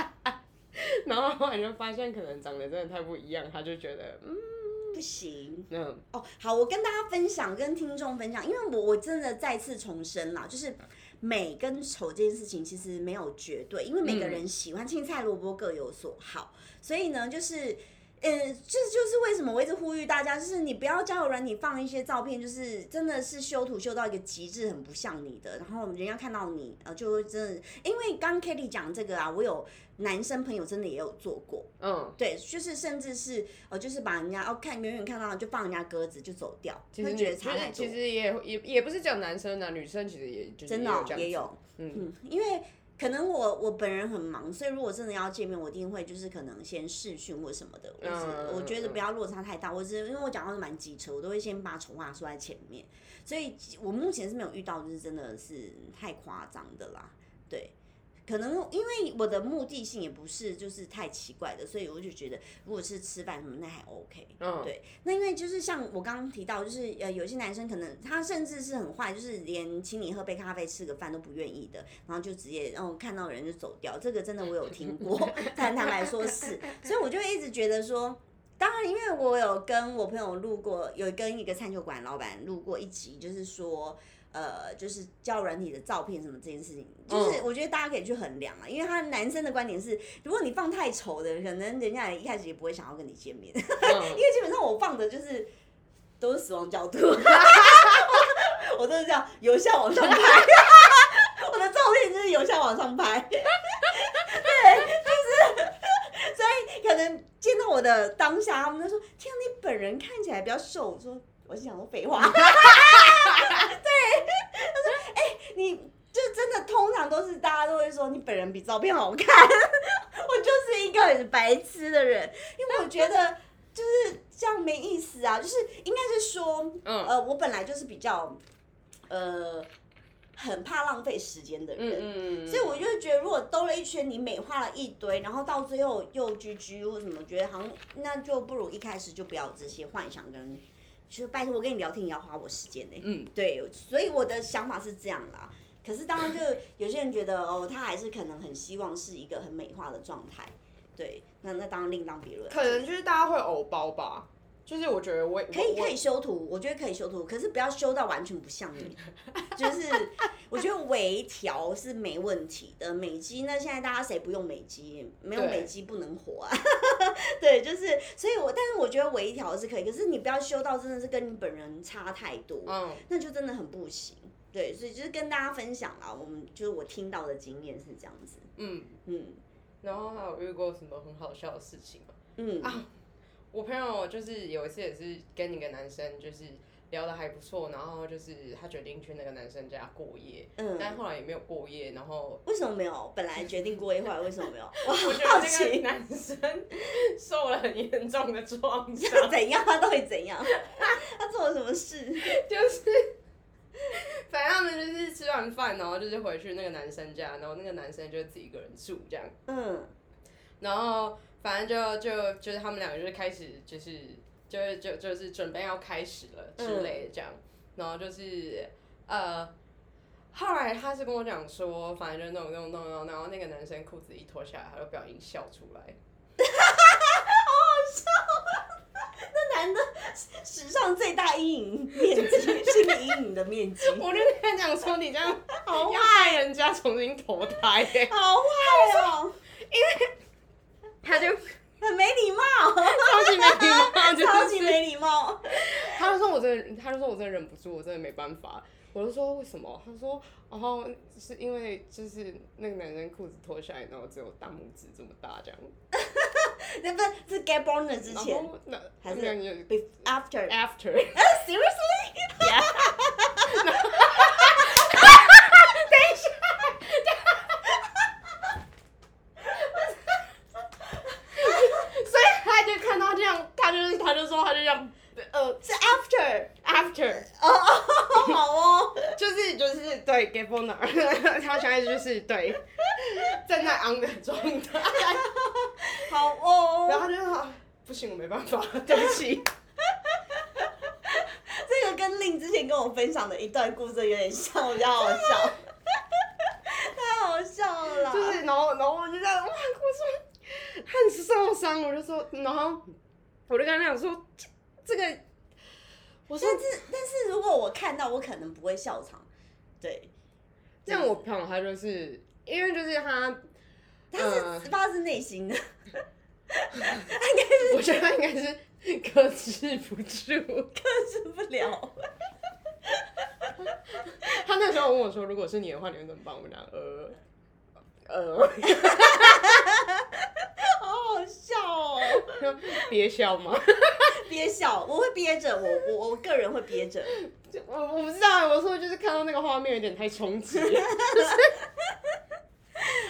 然后后来就发现可能长得真的太不一样，他就觉得嗯不行嗯哦，好，我跟大家分享，跟听众分享，因为我我真的再次重申啦，就是美跟丑这件事情其实没有绝对，因为每个人喜欢青菜萝卜各有所好，所以呢，就是。呃，这就是为什么我一直呼吁大家，就是你不要交友软体放一些照片，就是真的是修图修到一个极致，很不像你的，然后人家看到你，呃，就会真的，因为刚 Kitty 讲这个啊，我有男生朋友真的也有做过，嗯，对，就是甚至是呃，就是把人家哦看远远看到就放人家鸽子就走掉，其实会觉得差太多。其实也也也不是讲男生啊，女生其实也就是真的也有，嗯嗯，因为可能我我本人很忙，所以如果真的要见面，我一定会就是可能先试训或什么的，我是嗯我觉得不要落差太大。我只因为我讲话是蛮机车，我都会先把丑话说在前面，所以我目前是没有遇到就是真的是太夸张的啦，对。可能因为我的目的性也不是就是太奇怪的，所以我就觉得如果是吃饭什么那还 OK。嗯，对，那因为就是像我刚刚提到，就是呃，有些男生可能他甚至是很坏，就是连请你喝杯咖啡、吃个饭都不愿意的，然后就直接然后看到人就走掉。这个真的我有听过，坦坦白说是，所以我就一直觉得说。当然，因为我有跟我朋友录过，有跟一个餐酒馆老板录过一集，就是说，呃，就是交友软体的照片什么这件事情，就是我觉得大家可以去衡量啊，因为他男生的观点是，如果你放太丑的，可能人家一开始也不会想要跟你见面。因嗯为基本上我放的就是都是死亡角度，我都是这样由下往上拍，我的照片就是由下往上拍，对，就是，所以可能见到我的当下，他们就说：“天啊，你本人看起来比较瘦。”我说：“我是想说废话。”对，他说：“哎、你就真的通常都是大家都会说你本人比照片好看。”我就是一个很白痴的人，因为我觉得就是这样没意思啊，就是应该是说，嗯呃，我本来就是比较，呃，很怕浪费时间的人，嗯嗯，所以我就会觉得，如果兜了一圈，你美化了一堆，然后到最后又居居或什么，觉得好像那就不如一开始就不要有这些幻想跟，就是拜托我跟你聊天也要花我时间呢、嗯，对，所以我的想法是这样啦。可是当然，就有些人觉得哦，他还是可能很希望是一个很美化的状态，对，那那当然另当别论。可能就是大家会偶包吧，就是我觉得我我可以可以修图，我觉得可以修图，可是不要修到完全不像你。就是我觉得微调是没问题的，美肌那现在大家谁不用美肌？没有美肌不能活啊。对，就是所以我，但是我觉得微调是可以，可是你不要修到真的是跟你本人差太多，嗯，那就真的很不行。对，所以就是跟大家分享啦，我们就是我听到的经验是这样子。嗯，嗯然后还有遇过什么很好笑的事情吗？嗯啊我朋友就是有一次也是跟一个男生就是聊的还不错，然后就是他决定去那个男生家过夜，嗯但嗯，后来也没有过夜，然后为什么没有？本来决定过一会儿，为什么没有？我好我觉得那个好奇，男生受了很严重的创 伤，怎样？他到底怎样？他做了什么事？就是，反正他们就是吃完完饭，然后就是回去那个男生家，然后那个男生就自己一个人住这样。嗯。然后反正就就就是他们两个就是开始就是就是就就是准备要开始了之类的这样，然后就是呃，后来他是跟我讲说，反正就弄弄弄弄，然后那个男生裤子一脱下来，他就不小心笑出来。好好笑，那男的史上最大阴影面积，心理阴影的面积。我就跟他讲说，你这样好坏人家重新投胎，好坏哦，因为。他就 很没礼貌，超级没礼貌，超级没礼貌。他就说我真的，他就说我真的忍不住，我真的没办法。我就说为什么？他说，然后是因为就是那个男生裤子脱下来，然后只有大拇指这么大这样。那不是是 get born 的之前，那还是 after after？Seriously？给放哪儿？他现在就是对，正在 on 的状态。好哦。然后他就说：“不行，我没办法，对不起。”这个跟令之前跟我分享的一段故事有点像，比较好笑。太好笑了。就是，然后，然后我就在哇，我说很受伤，我就说，然后我就跟他讲说，这个，我说，但是，但是如果我看到，我可能不会笑场，对。像我朋友，他就是因为就是他，他是发自内心的，应该是我觉得他应该是 克制不住，克制不了。他那时候问我说：“如果是你的话，你会怎么办？”我讲：“呃，呃，好好笑哦，憋笑吗？憋笑，我会憋着，我我我个人会憋着。”我我不知道，我说就是看到那个画面有点太冲击，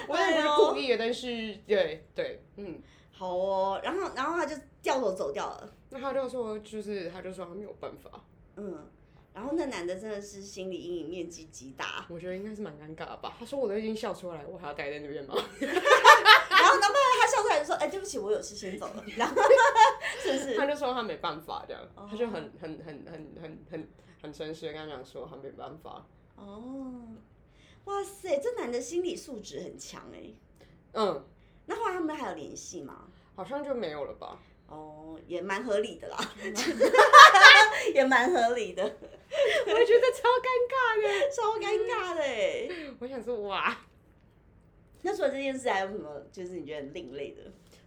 我也不是故意的，但是对对，嗯，好哦，然后然后他就掉头走掉了，那他就说就是他就说他没有办法，嗯，然后那男的真的是心理阴影面积极大，我觉得应该是蛮尴尬的吧，他说我都已经笑出来，我还要待在那边吗？然后男朋笑出来就说，哎，对不起，我有事先走了，然后 是不是？他就说他没办法这样，他就很很很很很很。很诚实的跟他讲说他没办法。哦，哇塞，这男的心理素质很强哎。嗯，那后来他们还有联系吗？好像就没有了吧。哦，也蛮合理的啦，也蛮合理的。我觉得超尴尬的，超尴尬的。我想说哇，那除了这件事还有什么？就是你觉得很另类的？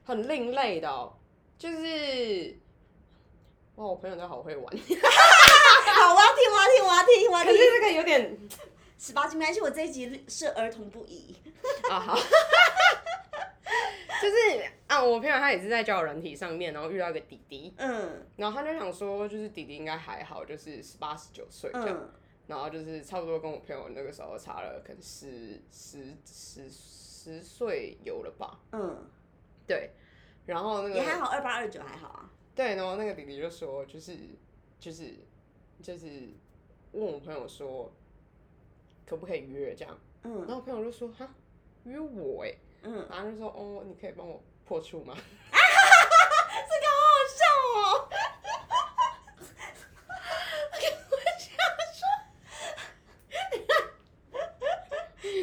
很另类的，就是哇，我朋友都好会玩。好，我要听，我要听，我要听，我要听。可是这个有点十八禁，没关系，我这一集是儿童不宜。啊好。就是啊，我朋友他也是在交友软体上面，然后遇到一个弟弟，嗯，然后他就想说，就是弟弟应该还好，就是十八十九岁这样，然后就是差不多跟我朋友那个时候差了可能十十十十岁有了吧，嗯，对，然后那个也还好，二八二九还好啊。对，然后那个弟弟就说，就是就是。就是问我朋友说，可不可以约这样？嗯，然后我朋友就说哈，约我哎，嗯，然后就说哦，你可以帮我破处吗？这个好好笑哦！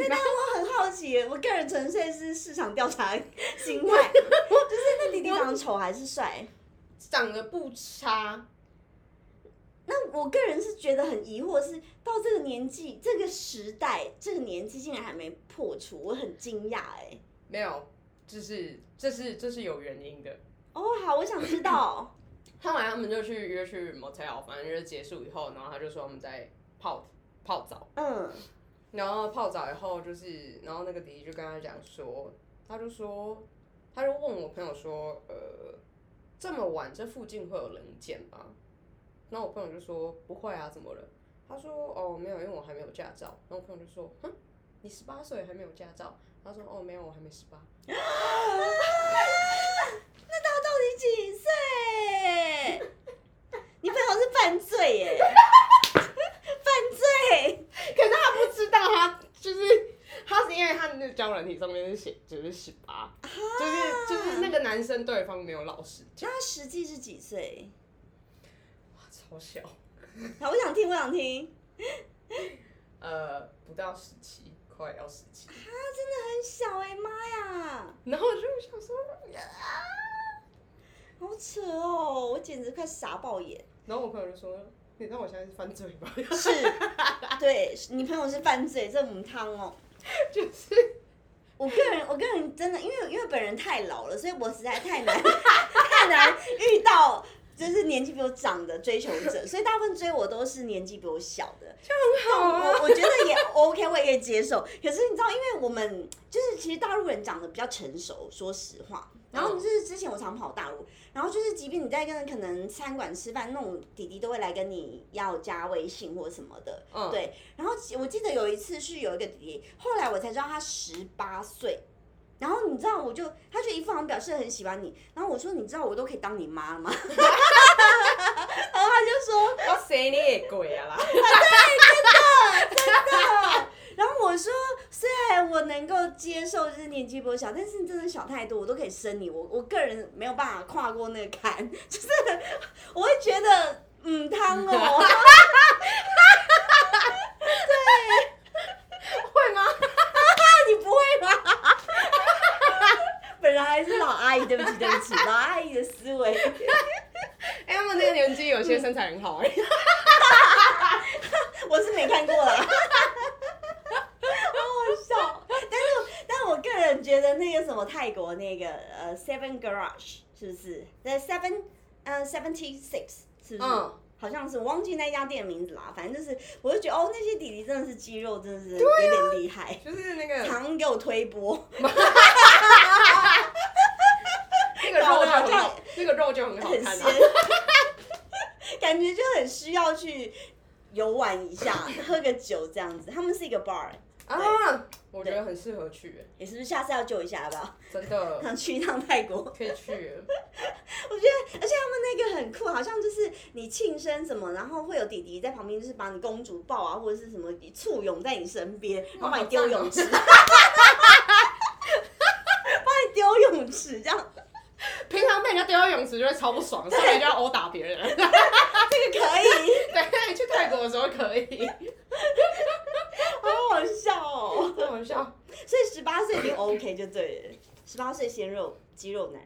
那我很好奇，我个人纯粹是市场调查 心态，就是那弟弟长得丑还是帅？长得不差。那我个人是觉得很疑惑，是到这个年纪、这个时代、这个年纪竟然还没破除，我很惊讶哎。没有，就是这是这是有原因的。哦，好，我想知道。后来他们就去约去 motel，反正就是结束以后，然后他就说我们在泡泡澡。嗯。然后泡澡以后，就是然后那个迪迪就跟他讲说，他就说，他就问我朋友说，呃，这么晚这附近会有人见吗？然后我朋友就说不会啊，怎么了？他说哦没有，因为我还没有驾照。然后我朋友就说哼，你十八岁还没有驾照？他说哦没有，我还没十八。那他到底几岁？你朋友是犯罪耶？犯罪？可是他不知道他体上面是写就是十八，就是就是那个男生对方没有老实讲，那他实际是几岁？哇，超小，好，我想听，我想听。呃，不到十七，快要十七，啊，真的很小哎、妈呀，然后我就想说，好扯哦，我简直快傻爆眼。然后我朋友就说，你知道我现在是犯罪吗？是，对你朋友是犯罪，这母汤哦。就是我个人，我个人真的，因为因为本人太老了，所以我实在太难 太难遇到就是年纪比我长的追求者，所以大部分追我都是年纪比我小的。就很好啊，我我觉得也 OK，我也可以接受。可是你知道，因为我们就是其实大陆人长得比较成熟，说实话。然后就是之前我常跑大陆，然后就是即便你在跟可能餐馆吃饭，那种弟弟都会来跟你要加微信或者什么的，嗯对。然后我记得有一次是有一个弟弟，后来我才知道他十八岁。然后你知道，我就他就一副好像表示很喜欢你，然后我说你知道我都可以当你妈了吗？然后他就说我谁你也鬼啊 啦，然后我说，虽然我能够接受就是年纪比我小，但是你真的小太多，我都可以生你。我我个人没有办法跨过那个坎，就是我会觉得，嗯，汤哦，会吗？你不会吗？本人还是老阿姨，对不起，对不起，老阿姨的思维。哎、他们那个年纪有些身材很好哎、我是没看过啦，好好笑。但是，但我个人觉得那个什么泰国那个呃 Seven Garage 是不是？在 Seven 呃 Seventy Six 是不是？嗯好像是我忘记那家店的名字啦。反正就是，我就觉得哦，那些弟弟真的是肌肉，真的是有点厉害，就是那个常给我推波。那个肉就很好，那个肉就很好很看鲜啊。感觉就很需要去游玩一下，喝个酒这样子。他们是一个 bar，啊，我觉得很适合去、你是不是下次要救一下，要不要？真的 想去一趟泰国。可以去。我觉得，而且他们那个很酷，好像就是你庆生什么，然后会有弟弟在旁边，就是把你公主抱啊，或者是什么簇拥在你身边，然后把你丢泳池，把你丢泳池这样，平常被人家丢到泳池就会超不爽，上来就要殴打别人。这个可以，对，去泰国的时候可以。好好笑哦。好好笑。所以十八岁已经 OK 就对了，十八岁鲜肉肌肉男，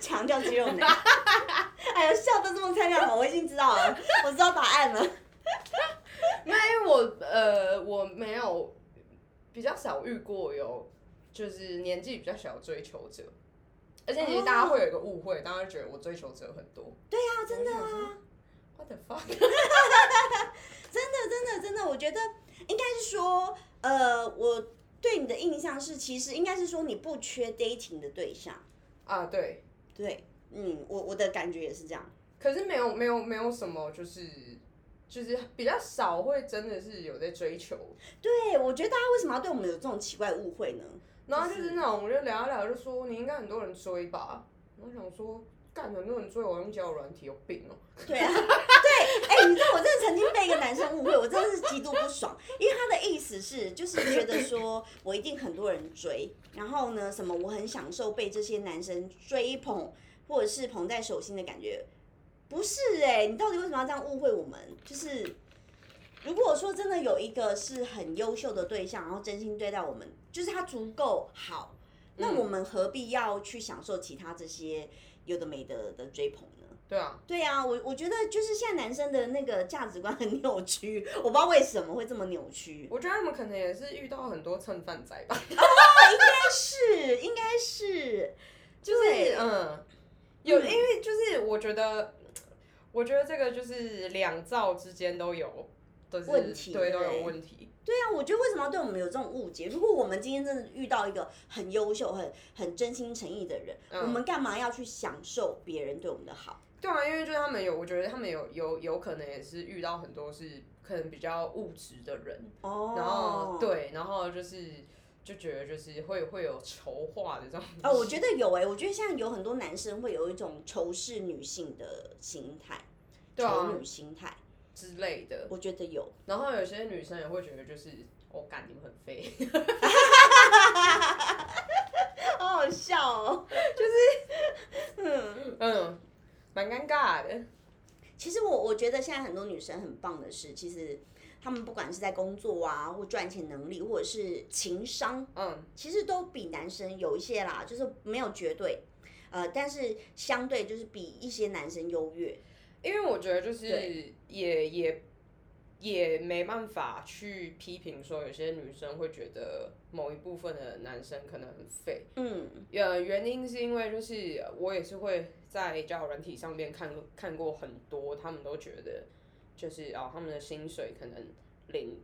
强调肌肉男。哎呀，笑得这么灿烂好，我已经知道了，我知道答案了。因为我呃我没有比较少遇过有就是年纪比较小的追求者，而且其实大家会有一个误会，大家觉得我追求者很多。对啊、真的啊。What the fuck？真的，真的，真的，我觉得应该是说，呃，我对你的印象是，其实应该是说你不缺 dating 的对象。啊，对。对，嗯，我我的感觉也是这样。可是没有没有没有什么就是就是比较少会真的是有在追求，对，我觉得大家为什么要对我们有这种奇怪的误会呢？然后就是那种我就聊一聊就说你应该很多人追吧，我想说干很多人追我用交友软体有病哦、对啊，对，哎、你知道我真的曾经被一个男生误会，我真的是极度不爽，因为他的意思是，就是觉得说我一定很多人追，然后呢，什么我很享受被这些男生追捧，或者是捧在手心的感觉，不是哎、你到底为什么要这样误会我们？就是如果说真的有一个是很优秀的对象，然后真心对待我们，就是他足够好，那嗯。我们何必要去享受其他这些有的没的的追捧呢？对啊，对啊，我我觉得就是现在男生的那个价值观很扭曲，我不知道为什么会这么扭曲。我觉得他们可能也是遇到很多蹭饭仔吧，应该是，应该是，就是对嗯，有嗯因为就是我觉得，我觉得这个就是两造之间都有都是问题对，都对有问题。对啊，我觉得为什么要对我们有这种误解？如果我们今天真的遇到一个很优秀、很很真心诚意的人，嗯我们干嘛要去享受别人对我们的好？对啊，因为就是他们有，我觉得他们有有有可能也是遇到很多是可能比较物质的人，哦，然后对，然后就是就觉得就是会会有筹划的这种。哦，我觉得有哎、我觉得现在有很多男生会有一种仇视女性的心态，仇女心态，之类的，我觉得有。然后有些女生也会觉得就是我感你们很废，好好笑哦。就是 嗯嗯，蛮尴尬的。其实我我觉得现在很多女生很棒的是，其实她们不管是在工作啊，或赚钱能力，或者是情商，嗯，其实都比男生有一些啦，就是没有绝对，呃，但是相对就是比一些男生优越。因为我觉得就是也也也没办法去批评说有些女生会觉得某一部分的男生可能很废。嗯，呃，原因是因为就是我也是会在交友软体上面看看过很多，他们都觉得就是哦，他们的薪水可能领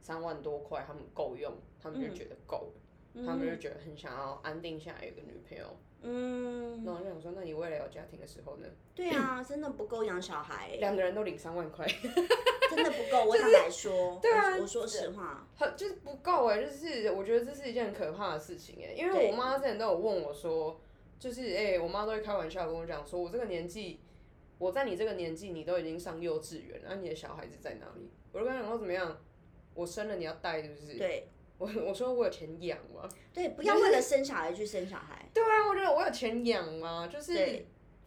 三万多块，他们够用，他们就觉得够了，他们就觉得很想要安定下来有个女朋友。嗯，那我就想说，那你未来有家庭的时候呢？对啊，真的不够养小孩，两个人都领三万块，真的不够。我坦白说，对啊我说实话，很就是不够哎，就是我觉得这是一件很可怕的事情哎，因为我妈之前都有问我说，就是哎、我妈都会开玩笑跟我讲说，我这个年纪，我在你这个年纪，你都已经上幼稚园，那、你的小孩子在哪里？我就跟她讲说怎么样，我生了你要带是不是？对我 我说我有钱养吗？对，不要为了生小孩去生小孩。对啊，我觉得我有钱养吗？就是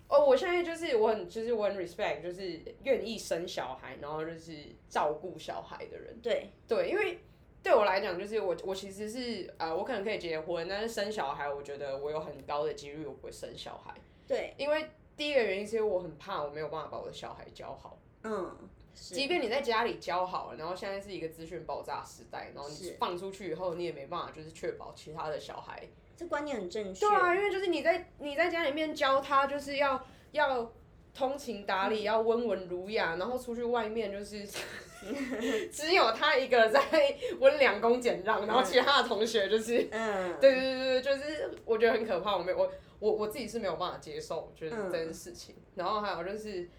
哦，我现在就是我很就是我很 respect，就是愿意生小孩，然后就是照顾小孩的人。对，对，因为对我来讲，就是我我其实是呃，我可能可以结婚，但是生小孩，我觉得我有很高的几率我不会生小孩，对，因为第一个原因是因为我很怕我没有办法把我的小孩教好。嗯，是即便你在家里教好了，然后现在是一个资讯爆炸时代，然后你放出去以后，你也没办法就是确保其他的小孩。这观念很正确。对啊，因为就是你在你在家里面教他，就是要要通情达理，要温文儒雅，然后出去外面就是 只有他一个在温良恭俭让，然后其他的同学就是，嗯，对对对对，就是我觉得很可怕，我没有我我我自己是没有办法接受，就是嗯这件事情。然后还有就是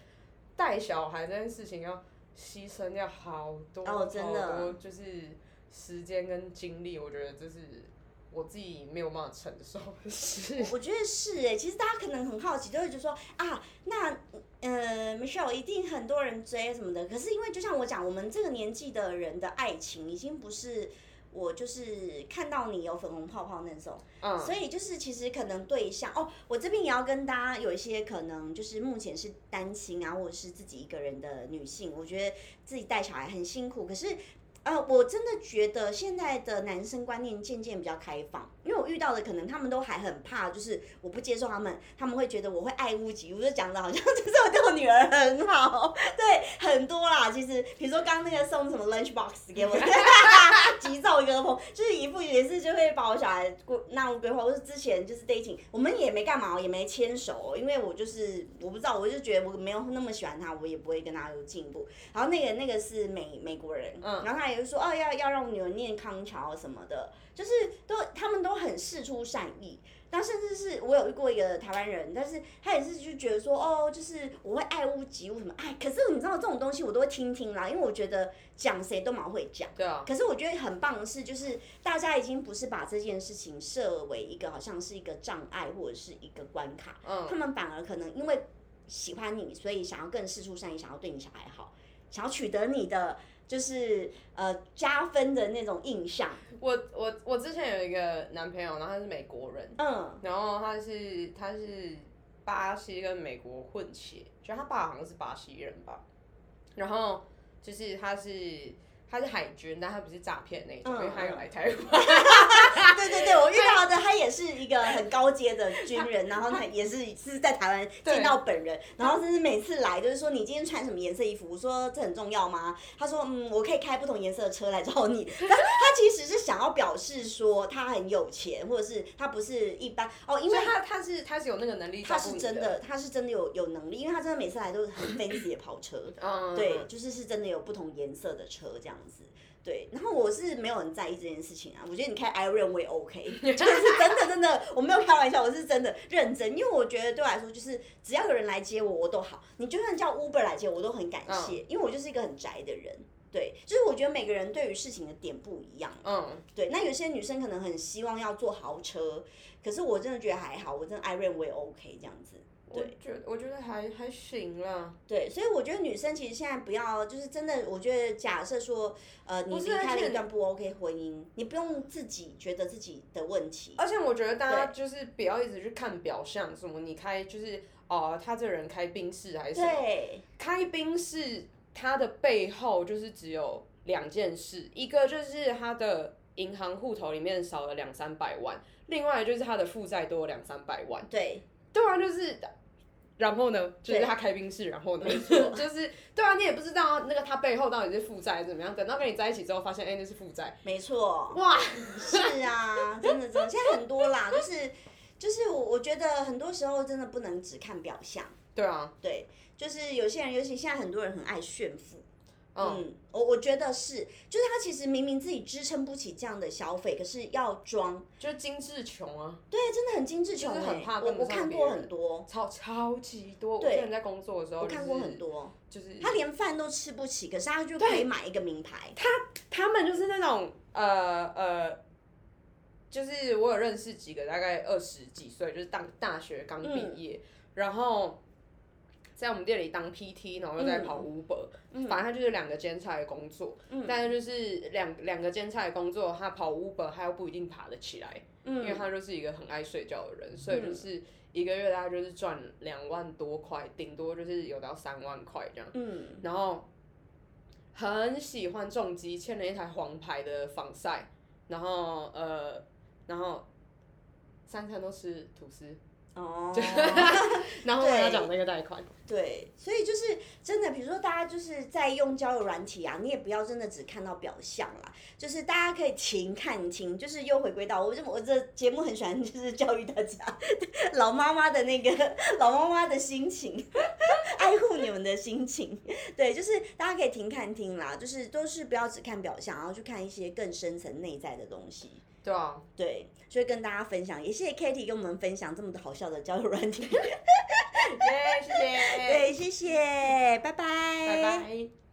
带小孩这件事情要牺牲掉好多哦真的好多，就是时间跟精力，我觉得这是我自己没有办法承受的事。我觉得是哎，其实大家可能很好奇，都会觉得说啊，那呃，Michelle 一定很多人追什么的。可是因为就像我讲，我们这个年纪的人的爱情已经不是我就是看到你有粉红泡泡那种，嗯，所以就是其实可能对象哦，我这边也要跟大家有一些可能就是目前是单亲啊，或者是自己一个人的女性，我觉得自己带小孩很辛苦，可是。呃，我真的觉得现在的男生观念渐渐比较开放，因为我遇到的可能他们都还很怕，就是我不接受他们，他们会觉得我会爱屋及乌，就讲的好像 就是我对我女儿很好，对，很多啦。其实比如说刚刚那个送什么 lunch box 给我，急躁一个朋就是一副也是就会把我小孩规纳入规划，或是之前就是 dating，我们也没干嘛，也没牵手，因为我就是我不知道，我就觉得我没有那么喜欢他，我也不会跟他有进步。然后那个那个是美美国人，嗯然后他也就说哦要要让我女儿念康桥什么的，就是都他们都很事出善意。然后甚至是我有遇过一个台湾人，但是他也是就觉得说，哦，就是我会爱屋及乌什么，哎，可是你知道这种东西我都会听听啦，因为我觉得讲谁都蛮会讲。对啊，可是我觉得很棒的是，就是大家已经不是把这件事情设为一个好像是一个障碍或者是一个关卡，嗯他们反而可能因为喜欢你，所以想要更事出善意，想要对你小孩好，想要取得你的就是呃加分的那种印象。我我我之前有一个男朋友，然后他是美国人，嗯。然后他是他是巴西跟美国混血，就他爸好像是巴西人吧，然后就是他是他是海军，但他不是诈骗那种，嗯因为他有来台湾，对对对，我遇到的他也是一个很高阶的军人，然后他也是是在台湾见到本人，然后就是每次来就是说你今天穿什么颜色衣服，我说这很重要吗？他说嗯，我可以开不同颜色的车来找你。但他其实是想要表示说他很有钱，或者是他不是一般哦，因为他他是他是有那个能力照他顾你是真的，他是真的有有能力，因为他真的每次来都是很 fancy 的跑车，嗯，对，就是是真的有不同颜色的车这样子。对，然后我是没有很在意这件事情啊，我觉得你开 Iron 我也 OK，就是真的真的，我没有开玩笑，我是真的认真，因为我觉得对我来说，就是只要有人来接我，我都好，你就算叫 Uber 来接我，我都很感谢，因为我就是一个很宅的人。对，就是我觉得每个人对于事情的点不一样。嗯，对，那有些女生可能很希望要坐豪车，可是我真的觉得还好，我真的 Iron 我也 OK 这样子。我觉得我觉得还还行啦。对，所以我觉得女生其实现在不要，就是真的，我觉得假设说，呃，你离开了一段不 OK 婚姻，你不用自己觉得自己的问题。而且我觉得大家就是不要一直去看表象，什么你开就是哦，他这人开宾士还是什么？开宾士，他的背后就是只有两件事，一个就是他的银行户头里面少了两三百万，另外就是他的负债多两三百万。对，对啊，就是。然后呢，就是他开宾室，然后呢，就是对啊，你也不知道那个他背后到底是负债怎么样。等到跟你在一起之后，发现哎，那是负债。没错。哇，是啊，真的真的，现在很多啦，就是就是我我觉得很多时候真的不能只看表象。对啊。对，就是有些人，尤其现在很多人很爱炫富。嗯，我我觉得是，就是他其实明明自己支撑不起这样的消费，可是要装，就是精致穷啊。对，真的很精致穷，很怕我我看过很多，超超级多。对，在工作的时候，我看过很多，就是他连饭都吃不起，可是他就可以买一个名牌。他他们就是那种呃呃，就是我有认识几个大概二十几岁，就是大大学刚毕业，然后。在我们店里当 PT，然后又在跑 Uber，反正他就是两个兼差的工作。但是就是两两个兼差的工作，他跑 Uber 他又不一定爬得起来，因为他就是一个很爱睡觉的人，所以就是一个月大概就是赚两万多块，顶多就是有到三万块这样。然后很喜欢重机，欠了一台黄牌的防晒，然后呃，然后三餐都吃吐司。哦，然后我要讲那个贷款。对，所以就是真的，比如说大家就是在用交友软体啊，你也不要真的只看到表象啦，就是大家可以勤看清，就是又回归到我这我这节目很喜欢就是教育大家 老妈妈的那个 老妈妈的心情，爱护你们的心情。对，就是大家可以停看听啦，就是都是不要只看表象，然后去看一些更深层内在的东西。对啊，对，所以跟大家分享，也谢谢 Kitty 跟我们分享这么多好笑的交友软体。对，谢谢。对，谢谢，拜拜。拜拜。